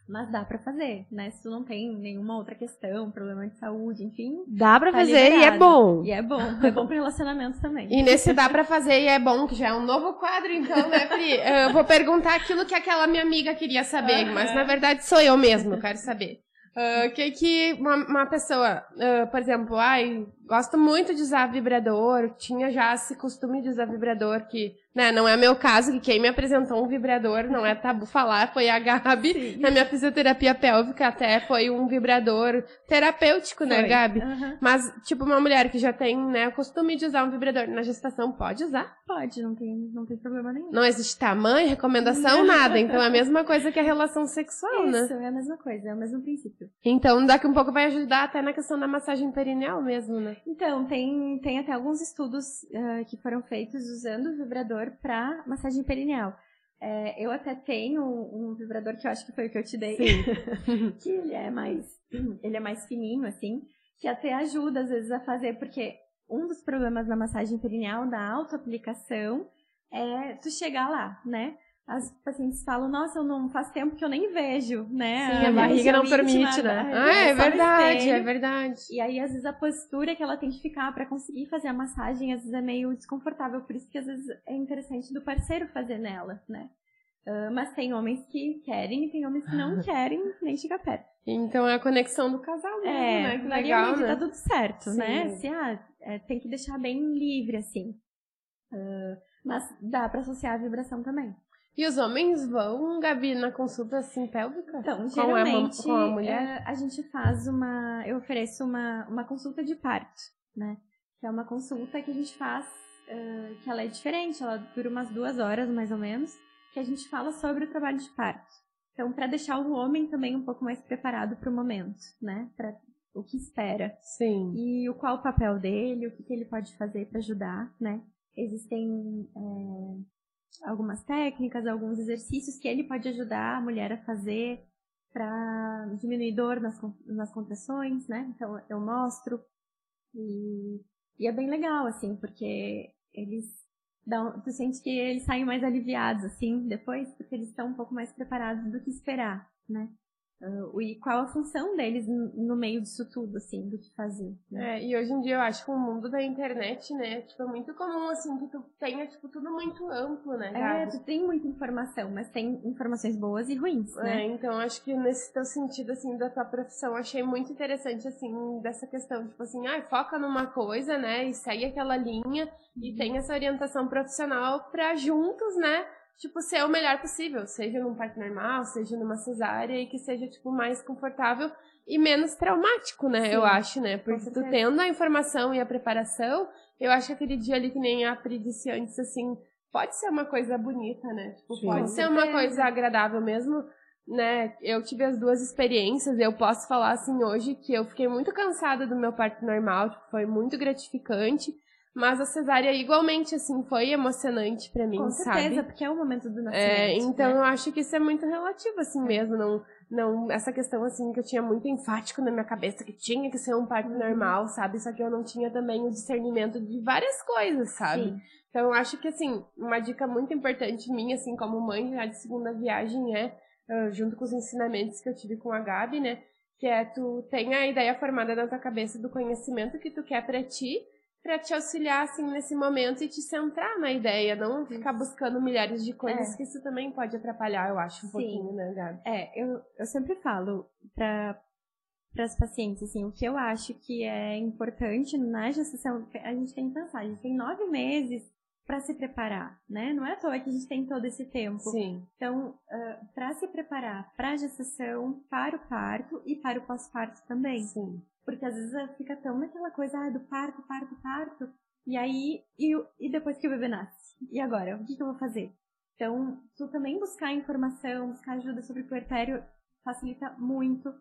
Mas dá para fazer, né? Se tu não tem nenhuma outra questão, problema de saúde, enfim. Dá para tá fazer liberado. e é bom. E é bom. É bom pro relacionamento também. E nesse dá para fazer e é bom, que já é um novo quadro, então, né, Pri? Eu vou perguntar aquilo que aquela minha amiga queria saber, uhum. mas na verdade sou eu mesmo, quero saber. O uh, que que uma, uma pessoa, uh, por exemplo, ai, gosto muito de usar vibrador, tinha já esse costume de usar vibrador que né? Não é meu caso, que quem me apresentou um vibrador, não é tabu falar, foi a Gabi. Sim. Na minha fisioterapia pélvica até foi um vibrador terapêutico, né, foi. Gabi? Uhum. Mas, tipo, uma mulher que já tem, né, o costume de usar um vibrador na gestação, pode usar? Pode, não tem, não tem problema nenhum. Não existe tamanho, recomendação, nada. Então é a mesma coisa que a relação sexual, Isso, né? Isso, é a mesma coisa, é o mesmo princípio. Então, daqui um pouco vai ajudar até na questão da massagem perineal mesmo, né? Então, tem, tem até alguns estudos uh, que foram feitos usando o vibrador para massagem perineal. É, eu até tenho um, um, vibrador que eu acho que foi o que eu te dei, que ele é mais, ele é mais fininho assim, que até ajuda às vezes a fazer, porque um dos problemas na massagem perineal da autoaplicação é tu chegar lá, né? As pacientes falam, nossa, eu não faz tempo que eu nem vejo, né? Sim, a, a barriga não permite, né? Ah, é verdade, é verdade. E aí, às vezes, a postura que ela tem que ficar para conseguir fazer a massagem, às vezes é meio desconfortável, por isso que às vezes é interessante do parceiro fazer nela, né? Uh, mas tem homens que querem e tem homens que não querem nem chegar perto. Então é a conexão do casal mesmo, é, né? Que legal, né? tá tudo certo, né? Sim. né? Se, ah, é, tem que deixar bem livre, assim. Uh, mas dá para associar a vibração também. E os homens vão, Gabi, na consulta assim pélvica? Então, geralmente com a, com a mulher? É, a gente faz uma. Eu ofereço uma, uma consulta de parto, né? Que é uma consulta que a gente faz, uh, que ela é diferente, ela dura umas duas horas mais ou menos, que a gente fala sobre o trabalho de parto. Então, para deixar o homem também um pouco mais preparado para o momento, né? Para o que espera. Sim. E o qual o papel dele, o que, que ele pode fazer para ajudar, né? Existem é, algumas técnicas, alguns exercícios que ele pode ajudar a mulher a fazer para diminuir dor nas, nas contrações, né? Então eu mostro e, e é bem legal, assim, porque eles dão, tu sente que eles saem mais aliviados, assim, depois, porque eles estão um pouco mais preparados do que esperar, né? Uh, e qual a função deles no meio disso tudo, assim, do que fazer. Né? É, e hoje em dia eu acho que o mundo da internet, né, tipo, é muito comum, assim, que tu tenha, tipo, tudo muito amplo, né, é? É, tu tem muita informação, mas tem informações boas e ruins, né? É, então acho que nesse teu sentido, assim, da tua profissão, achei muito interessante, assim, dessa questão, tipo assim, ah, foca numa coisa, né, e segue aquela linha, uhum. e tem essa orientação profissional pra juntos, né, tipo, ser o melhor possível, seja num parto normal, seja numa cesárea, e que seja, tipo, mais confortável e menos traumático, né, Sim, eu acho, né, porque tu tendo a informação e a preparação, eu acho que aquele dia ali que nem a Pri disse antes, assim, pode ser uma coisa bonita, né, tipo, Sim, pode ser uma coisa agradável mesmo, né, eu tive as duas experiências, eu posso falar, assim, hoje, que eu fiquei muito cansada do meu parto normal, tipo, foi muito gratificante, mas a cesárea, igualmente, assim, foi emocionante para mim, Com certeza, sabe? porque é o momento do nascimento. É, então né? eu acho que isso é muito relativo, assim, mesmo. Não, não, essa questão, assim, que eu tinha muito enfático na minha cabeça, que tinha que ser um parto uhum. normal, sabe? Só que eu não tinha também o discernimento de várias coisas, sabe? Sim. Então eu acho que, assim, uma dica muito importante minha, assim, como mãe já de segunda viagem é, junto com os ensinamentos que eu tive com a Gabi, né? Que é tu tem a ideia formada na tua cabeça do conhecimento que tu quer para ti, para te auxiliar assim nesse momento e te centrar na ideia, não ficar buscando milhares de coisas, é. que isso também pode atrapalhar, eu acho, um Sim. pouquinho, né, Gabi? É, eu, eu sempre falo para para as pacientes, assim, o que eu acho que é importante na gestação, a gente tem que pensar, a gente tem nove meses para se preparar, né? Não é à toa que a gente tem todo esse tempo. Sim. Então, uh, para se preparar para a gestação, para o parto e para o pós-parto também. Sim. Porque às vezes fica tão naquela coisa ah, do parto, parto, parto. E aí, e, e depois que o bebê nasce? E agora? O que, eu vou fazer? Então, tu também buscar informação, buscar ajuda sobre o puerpério facilita muito.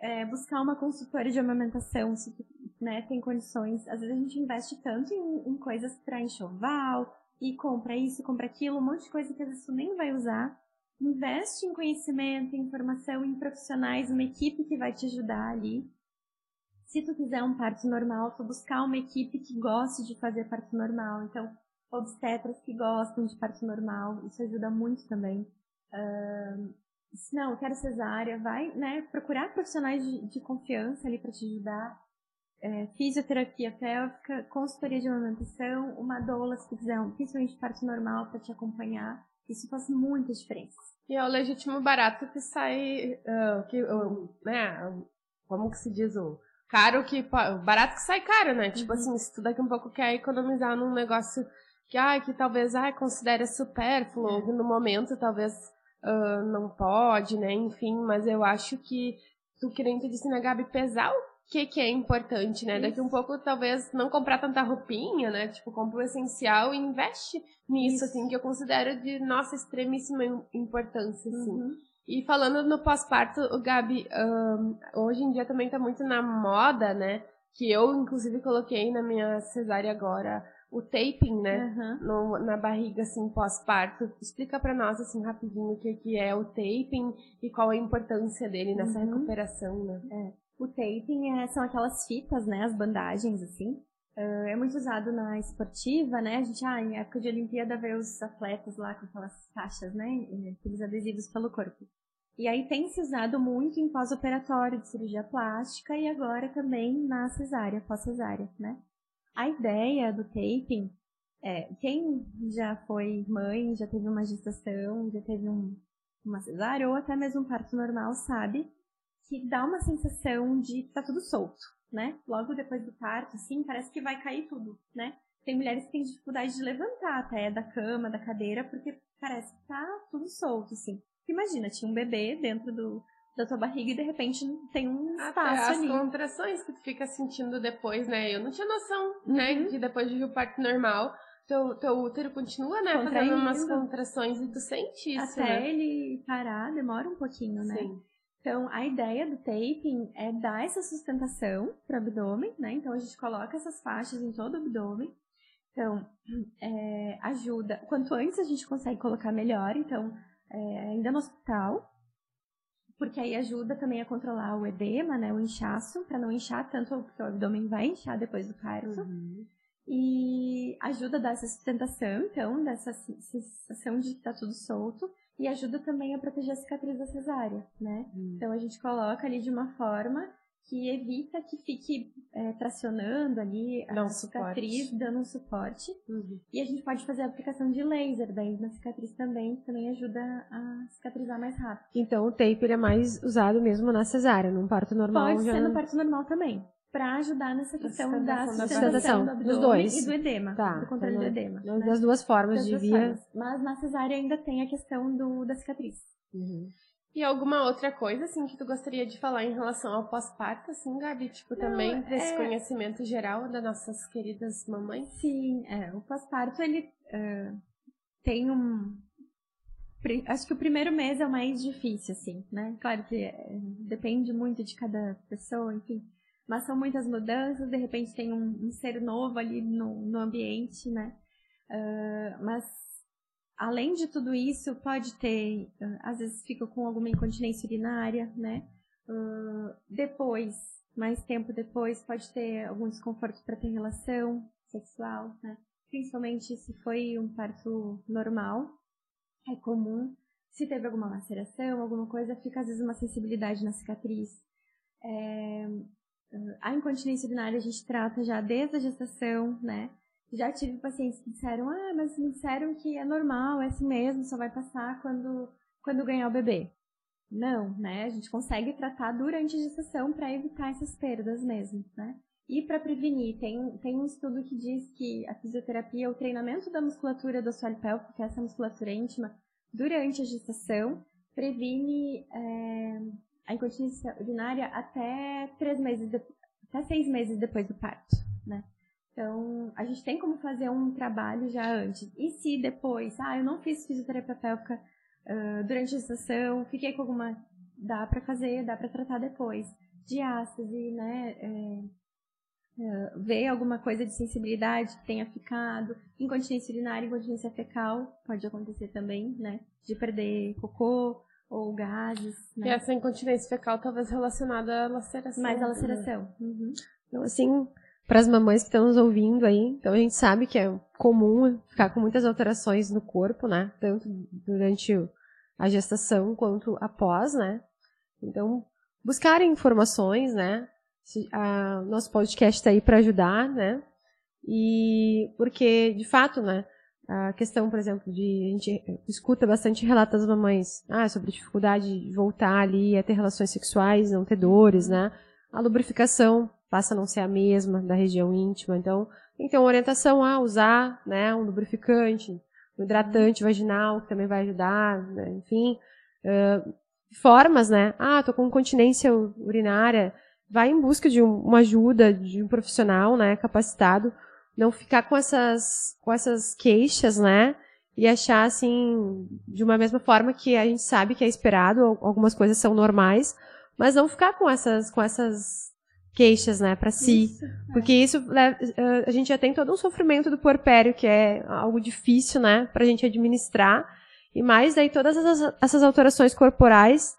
É, buscar uma consultora de amamentação, se tu né, tem condições. Às vezes a gente investe tanto em, em coisas para enxoval, e compra isso, compra aquilo, um monte de coisa que às vezes tu nem vai usar. Investe em conhecimento, em informação, em profissionais, uma equipe que vai te ajudar ali. Se tu quiser um parto normal, tu buscar uma equipe que goste de fazer parto normal. Então, obstetras que gostam de parto normal, isso ajuda muito também. Uh, se não, quero cesárea, vai, né, procurar profissionais de, de confiança ali para te ajudar. É, fisioterapia pélvica, consultoria de amamentação, uma doula se quiser, principalmente parto normal para te acompanhar. Isso faz muita diferença. E é o legítimo barato que sai, uh, que, uh, né, como que se diz o caro que. Barato que sai caro, né? Tipo uhum. assim, se tu daqui um pouco quer economizar num negócio que, ai, que talvez ai, considere supérfluo, ou no momento talvez uh, não pode, né? Enfim, mas eu acho que tu querendo disse, né, Gabi, pesar o que, que é importante, né? Isso. Daqui um pouco, talvez, não comprar tanta roupinha, né? Tipo, compra o essencial e investe nisso, Isso. assim, que eu considero de nossa extremíssima importância, assim. Uhum. E falando no pós-parto, Gabi, um, hoje em dia também tá muito na moda, né? Que eu, inclusive, coloquei na minha cesárea agora o taping, né? Uhum. No, na barriga, assim, pós-parto. Explica para nós, assim, rapidinho o que, que é o taping e qual a importância dele nessa uhum. recuperação, né? É. O taping é, são aquelas fitas, né? As bandagens, assim. Uh, é muito usado na esportiva, né? A gente, ah, em época de Olimpíada, vê os atletas lá com aquelas faixas, né? Aqueles adesivos pelo corpo. E aí tem se usado muito em pós-operatório de cirurgia plástica e agora também na cesárea, pós-cesárea, né? A ideia do taping é, quem já foi mãe, já teve uma gestação, já teve um, uma cesárea ou até mesmo um parto normal, sabe que dá uma sensação de tá tudo solto, né? Logo depois do parto, assim, parece que vai cair tudo, né? Tem mulheres que têm dificuldade de levantar até da cama, da cadeira, porque parece que tá tudo solto, assim. Imagina, tinha um bebê dentro do, da tua barriga e de repente tem um espaço Até ali. As contrações que tu fica sentindo depois, né? Eu não tinha noção, né, uhum. né? De depois de o parto normal, teu, teu útero continua, né? Fazendo umas contrações e tu sente isso, Até né? ele parar, demora um pouquinho, né? Sim. Então, a ideia do taping é dar essa sustentação para o abdômen, né? Então, a gente coloca essas faixas em todo o abdômen. Então, é, ajuda. Quanto antes a gente consegue colocar melhor, então, é, ainda no hospital, porque aí ajuda também a controlar o edema, né? O inchaço, para não inchar tanto, porque o abdômen vai inchar depois do parto. Uhum. E ajuda a dar essa sustentação, então, dessa sensação de que tá tudo solto. E ajuda também a proteger a cicatriz da cesárea, né? Hum. Então a gente coloca ali de uma forma que evita que fique é, tracionando ali a cicatriz, suporte. dando um suporte. Uhum. E a gente pode fazer a aplicação de laser daí na cicatriz também, que também ajuda a cicatrizar mais rápido. Então o tape ele é mais usado mesmo na cesárea, num parto normal? Pode ser no parto normal também para ajudar nessa questão da sustentação, do dos dois. e do edema, tá, do controle do edema. Das né? duas formas das de duas via. Formas. Mas na cesárea ainda tem a questão do, da cicatriz. Uhum. E alguma outra coisa, assim, que tu gostaria de falar em relação ao pós-parto, assim, Gabi? Tipo, Não, também para esse é... conhecimento geral das nossas queridas mamães? Sim, é. O pós-parto, ele uh, tem um... Acho que o primeiro mês é o mais difícil, assim, né? Claro que é, depende muito de cada pessoa, enfim mas são muitas mudanças, de repente tem um, um ser novo ali no, no ambiente, né? Uh, mas além de tudo isso, pode ter, uh, às vezes fica com alguma incontinência urinária, né? Uh, depois, mais tempo depois, pode ter algum desconforto para ter relação sexual, né? Principalmente se foi um parto normal, é comum. Se teve alguma laceração, alguma coisa, fica às vezes uma sensibilidade na cicatriz. É, a incontinência urinária a gente trata já desde a gestação, né? Já tive pacientes que disseram, ah, mas me disseram que é normal, é assim mesmo, só vai passar quando, quando ganhar o bebê. Não, né? A gente consegue tratar durante a gestação para evitar essas perdas mesmo, né? E para prevenir, tem, tem um estudo que diz que a fisioterapia, o treinamento da musculatura do assoalho pélvico, que é essa musculatura íntima, durante a gestação, previne é, a incontinência urinária até três meses, de, até seis meses depois do parto, né? Então, a gente tem como fazer um trabalho já antes. E se depois, ah, eu não fiz fisioterapia pélvica uh, durante a gestação, fiquei com alguma. Dá para fazer, dá para tratar depois. Diástase, né? É, é, ver alguma coisa de sensibilidade que tenha ficado. Incontinência urinária, incontinência fecal, pode acontecer também, né? De perder cocô, ou gases. Né? E essa incontinência fecal talvez relacionada à laceração. Mais à laceração. Uhum. Então, assim, para as mamães que estão nos ouvindo aí, então a gente sabe que é comum ficar com muitas alterações no corpo, né? Tanto durante a gestação quanto após, né? Então, buscarem informações, né? A, nosso podcast está aí para ajudar, né? E porque, de fato, né? A questão, por exemplo, de a gente escuta bastante relatos das mamães ah, sobre dificuldade de voltar ali a ter relações sexuais, não ter dores, né? A lubrificação passa a não ser a mesma da região íntima, então tem que ter uma orientação a usar, né, um lubrificante, um hidratante vaginal que também vai ajudar, né? enfim, uh, formas, né? Ah, tô com incontinência urinária, vai em busca de um, uma ajuda de um profissional, né, capacitado não ficar com essas, com essas queixas, né? E achar, assim, de uma mesma forma que a gente sabe que é esperado, algumas coisas são normais, mas não ficar com essas, com essas queixas, né, para si. Isso, é. Porque isso, a gente já tem todo um sofrimento do porpério, que é algo difícil, né, pra gente administrar. E mais daí todas essas, essas alterações corporais.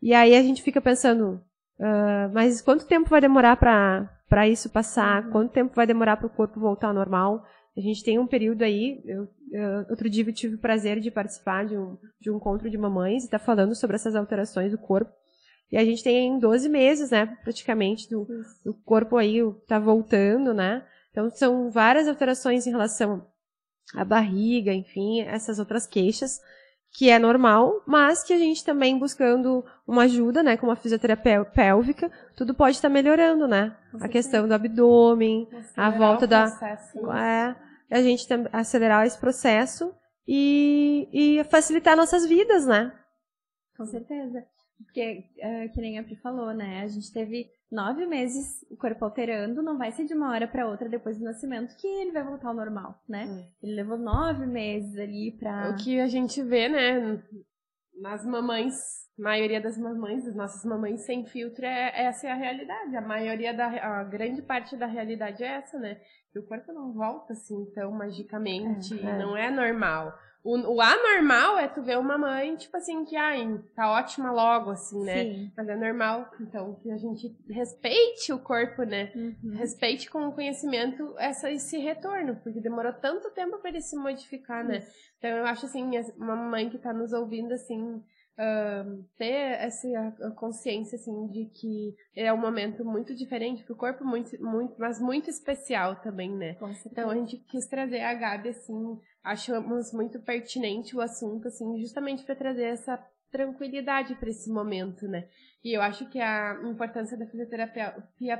E aí a gente fica pensando, uh, mas quanto tempo vai demorar para isso passar, uhum. quanto tempo vai demorar para o corpo voltar ao normal. A gente tem um período aí, eu, eu, outro dia eu tive o prazer de participar de um, de um encontro de mamães e tá falando sobre essas alterações do corpo. E a gente tem 12 meses, né, praticamente, do, do corpo aí tá voltando, né? Então são várias alterações em relação à barriga, enfim, essas outras queixas que é normal, mas que a gente também buscando uma ajuda, né, com uma fisioterapia pélvica, tudo pode estar melhorando, né? A questão do abdômen, acelerar a volta da é, a gente acelerar esse processo e, e facilitar nossas vidas, né? Com certeza. Porque, uh, que nem a Pri falou, né? A gente teve nove meses o corpo alterando, não vai ser de uma hora para outra depois do nascimento que ele vai voltar ao normal, né? Hum. Ele levou nove meses ali pra. O que a gente vê, né? Nas mamães, maioria das mamães, das nossas mamães sem filtro, é, essa é a realidade. A maioria da. A grande parte da realidade é essa, né? Que o corpo não volta assim tão magicamente, é, é. não é normal O, o anormal é tu ver uma mãe, tipo assim, que, ai, tá ótima logo, assim, né? Sim. Mas é normal, então, que a gente respeite o corpo, né? Uhum. Respeite com o conhecimento essa, esse retorno, porque demorou tanto tempo para ele se modificar, né? Então, eu acho, assim, as- uma mãe que tá nos ouvindo, assim, ahn, ter essa consciência, assim, de que é um momento muito diferente pro corpo, muito, muito, mas muito especial também, né? Então a gente quis trazer a Gabi, assim, achamos muito pertinente o assunto, assim, justamente para trazer essa tranquilidade para esse momento, né? E eu acho que a importância da fisioterapia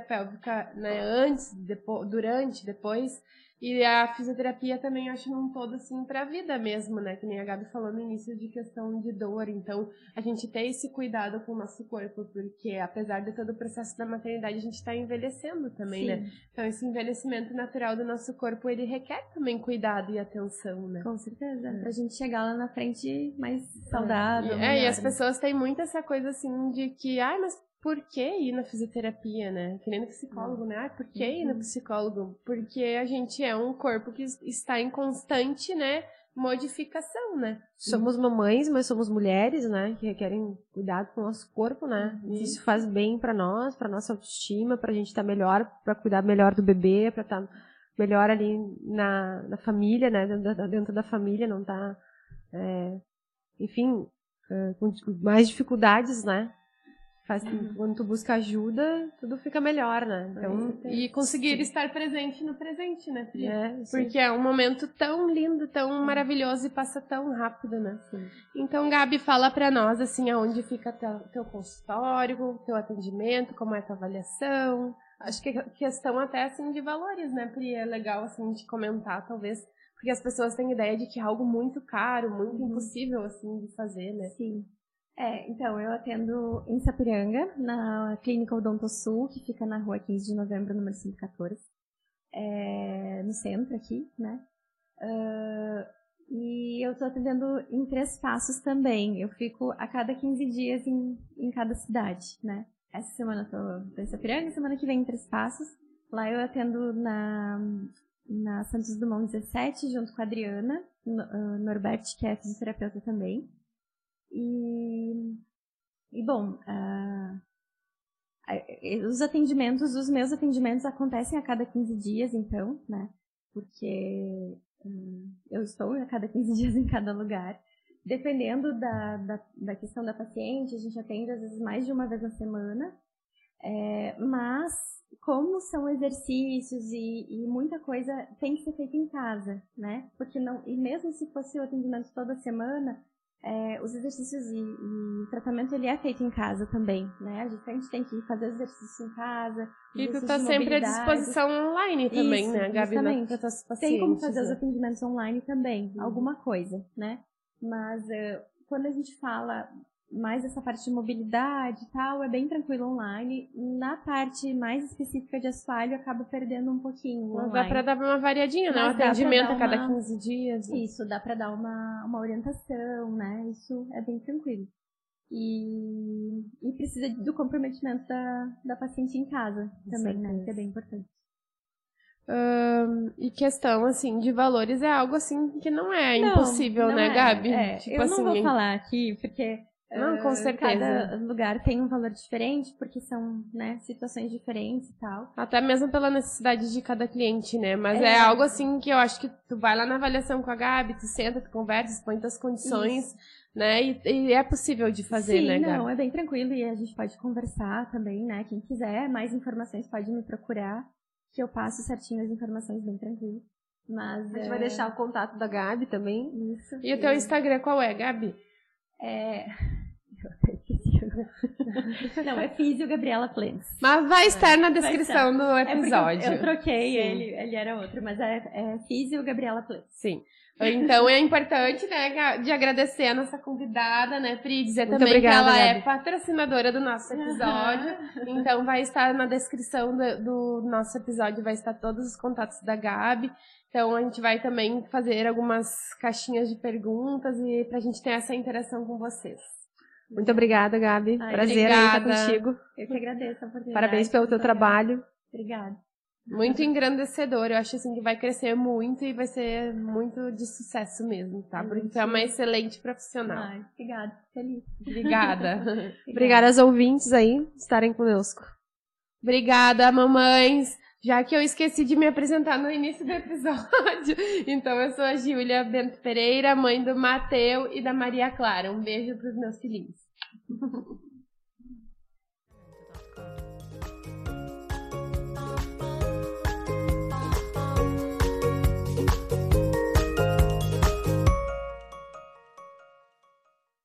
pélvica, né, antes, depois, durante, depois, e a fisioterapia também eu acho num todo, assim, pra vida mesmo, né? Que nem a Gabi falou no início de questão de dor. Então, a gente ter esse cuidado com o nosso corpo, porque apesar de todo o processo da maternidade, a gente tá envelhecendo também, né? Sim, Então, esse envelhecimento natural do nosso corpo, ele requer também cuidado e atenção, né? com certeza. Pra gente chegar lá na frente mais saudável. E, é, e melhor, as né? pessoas têm muito essa coisa assim de que, ai, mas por que ir na fisioterapia, né? Que nem no psicólogo, né? Ai, por que ir no psicólogo? Porque a gente é um corpo que está em constante, né? Modificação, né? Somos mamães, mas somos mulheres, né? Que requerem cuidado com o nosso corpo, né? Uhum. Isso faz bem pra nós, pra nossa autoestima, pra gente estar melhor, pra cuidar melhor do bebê, pra estar melhor ali na, na família, né? Dentro da, dentro da família, não tá, é, enfim, é, com mais dificuldades, né? Faz, Quando tu busca ajuda, tudo fica melhor, né? Então, E conseguir estar presente no presente, né, Pri? é. Porque é um momento tão lindo, tão maravilhoso e passa tão rápido, né? Então, Gabi, fala pra nós, assim, aonde fica teu, teu consultório, teu atendimento, como é tua avaliação. Acho que é questão até, assim, de valores, né, Pri? É legal, assim, de comentar, talvez, porque as pessoas têm ideia de que é algo muito caro, muito impossível, assim, de fazer, né? Sim. É, então, eu atendo em Sapiranga, na Clínica Odonto Sul, que fica na rua 15 de novembro, número 114. É, no centro aqui, né? Ah, e eu tô atendendo em três passos também. Eu fico a cada 15 dias em, em cada cidade, né? Essa semana tô em Sapiranga, semana que vem em Três Passos. Lá eu atendo na, na Santos Dumont 17, junto com a Adriana ah, Norberti, que é fisioterapeuta também. E, e bom, a- os atendimentos, os meus atendimentos acontecem a cada 15 dias, então, né? Porque hum, eu estou a cada 15 dias em cada lugar. Dependendo da, da, da questão da paciente, a gente atende às vezes mais de uma vez na semana. É, mas, como são exercícios e, e muita coisa tem que ser feita em casa, né? Porque não, e mesmo se fosse o atendimento toda semana, é, os exercícios e, e o tratamento ele é feito em casa também, né? A gente tem que fazer exercício em casa. E tu tá sempre à disposição online também, Isso, né, Gabi? justamente. Para tuas pacientes, Tem como fazer os né? atendimentos online também, alguma coisa, né? Mas eh, quando a gente fala mais essa parte de mobilidade e tal, é bem tranquilo online. Na parte mais específica de assoalho, acaba perdendo um pouquinho o Mas dá online. pra dar uma variadinha, né? Mas pra atendimento a cada uma- 15 dias. Isso, dá pra dar uma, uma orientação, né? Isso é bem tranquilo. E, e precisa do comprometimento da, da paciente em casa também, né? Que é bem importante. E questão, assim, de valores é algo, assim, que não é Não, impossível, não né, é. Gabi? É, tipo eu assim, não vou falar aqui, porque Não, com certeza. cada lugar tem um valor diferente, porque são né, situações diferentes e tal. Até mesmo pela necessidade de cada cliente, né? Mas é. É. algo assim que eu acho que tu vai lá na avaliação com a Gabi, tu senta, tu conversa, põe tuas condições, né? E, e é possível de fazer, Sim, né, não, Gabi? é bem tranquilo e a gente pode conversar também, né? Quem quiser mais informações pode me procurar, que eu passo certinho as informações bem tranquilo. Mas A gente eh, vai deixar o contato da Gabi também. isso. E o teu Instagram qual é, Gabi? É... Não, é Físio Gabriela Plens. Mas vai estar na descrição do É episódio. eu, eu troquei, Sim. ele, ele era outro, mas é, é Físio Gabriela Plens. Sim. Então é importante, né, de agradecer a nossa convidada, né, Pri, dizer Muito também obrigada, que ela é Gabi. patrocinadora do nosso episódio. Então vai estar na descrição do, do nosso episódio, vai estar todos os contatos da Gabi. Então a gente vai também fazer algumas caixinhas de perguntas e pra gente ter essa interação com vocês. Muito obrigada, Gabi. Ai, Prazer aí estar obrigada. contigo. Eu que agradeço a oportunidade. Parabéns pelo teu trabalho. Obrigada. Muito engrandecedor. Eu acho assim que vai crescer muito e vai ser muito de sucesso mesmo, tá? Porque tu é uma excelente profissional. Ai, obrigada, feliz. Obrigada. Obrigada aos ouvintes aí estarem conosco. Obrigada, mamães. Já que eu esqueci de me apresentar no início do episódio. Então, eu sou a Júlia Bento Pereira, mãe do Mateu e da Maria Clara. Um beijo pros meus filhinhos.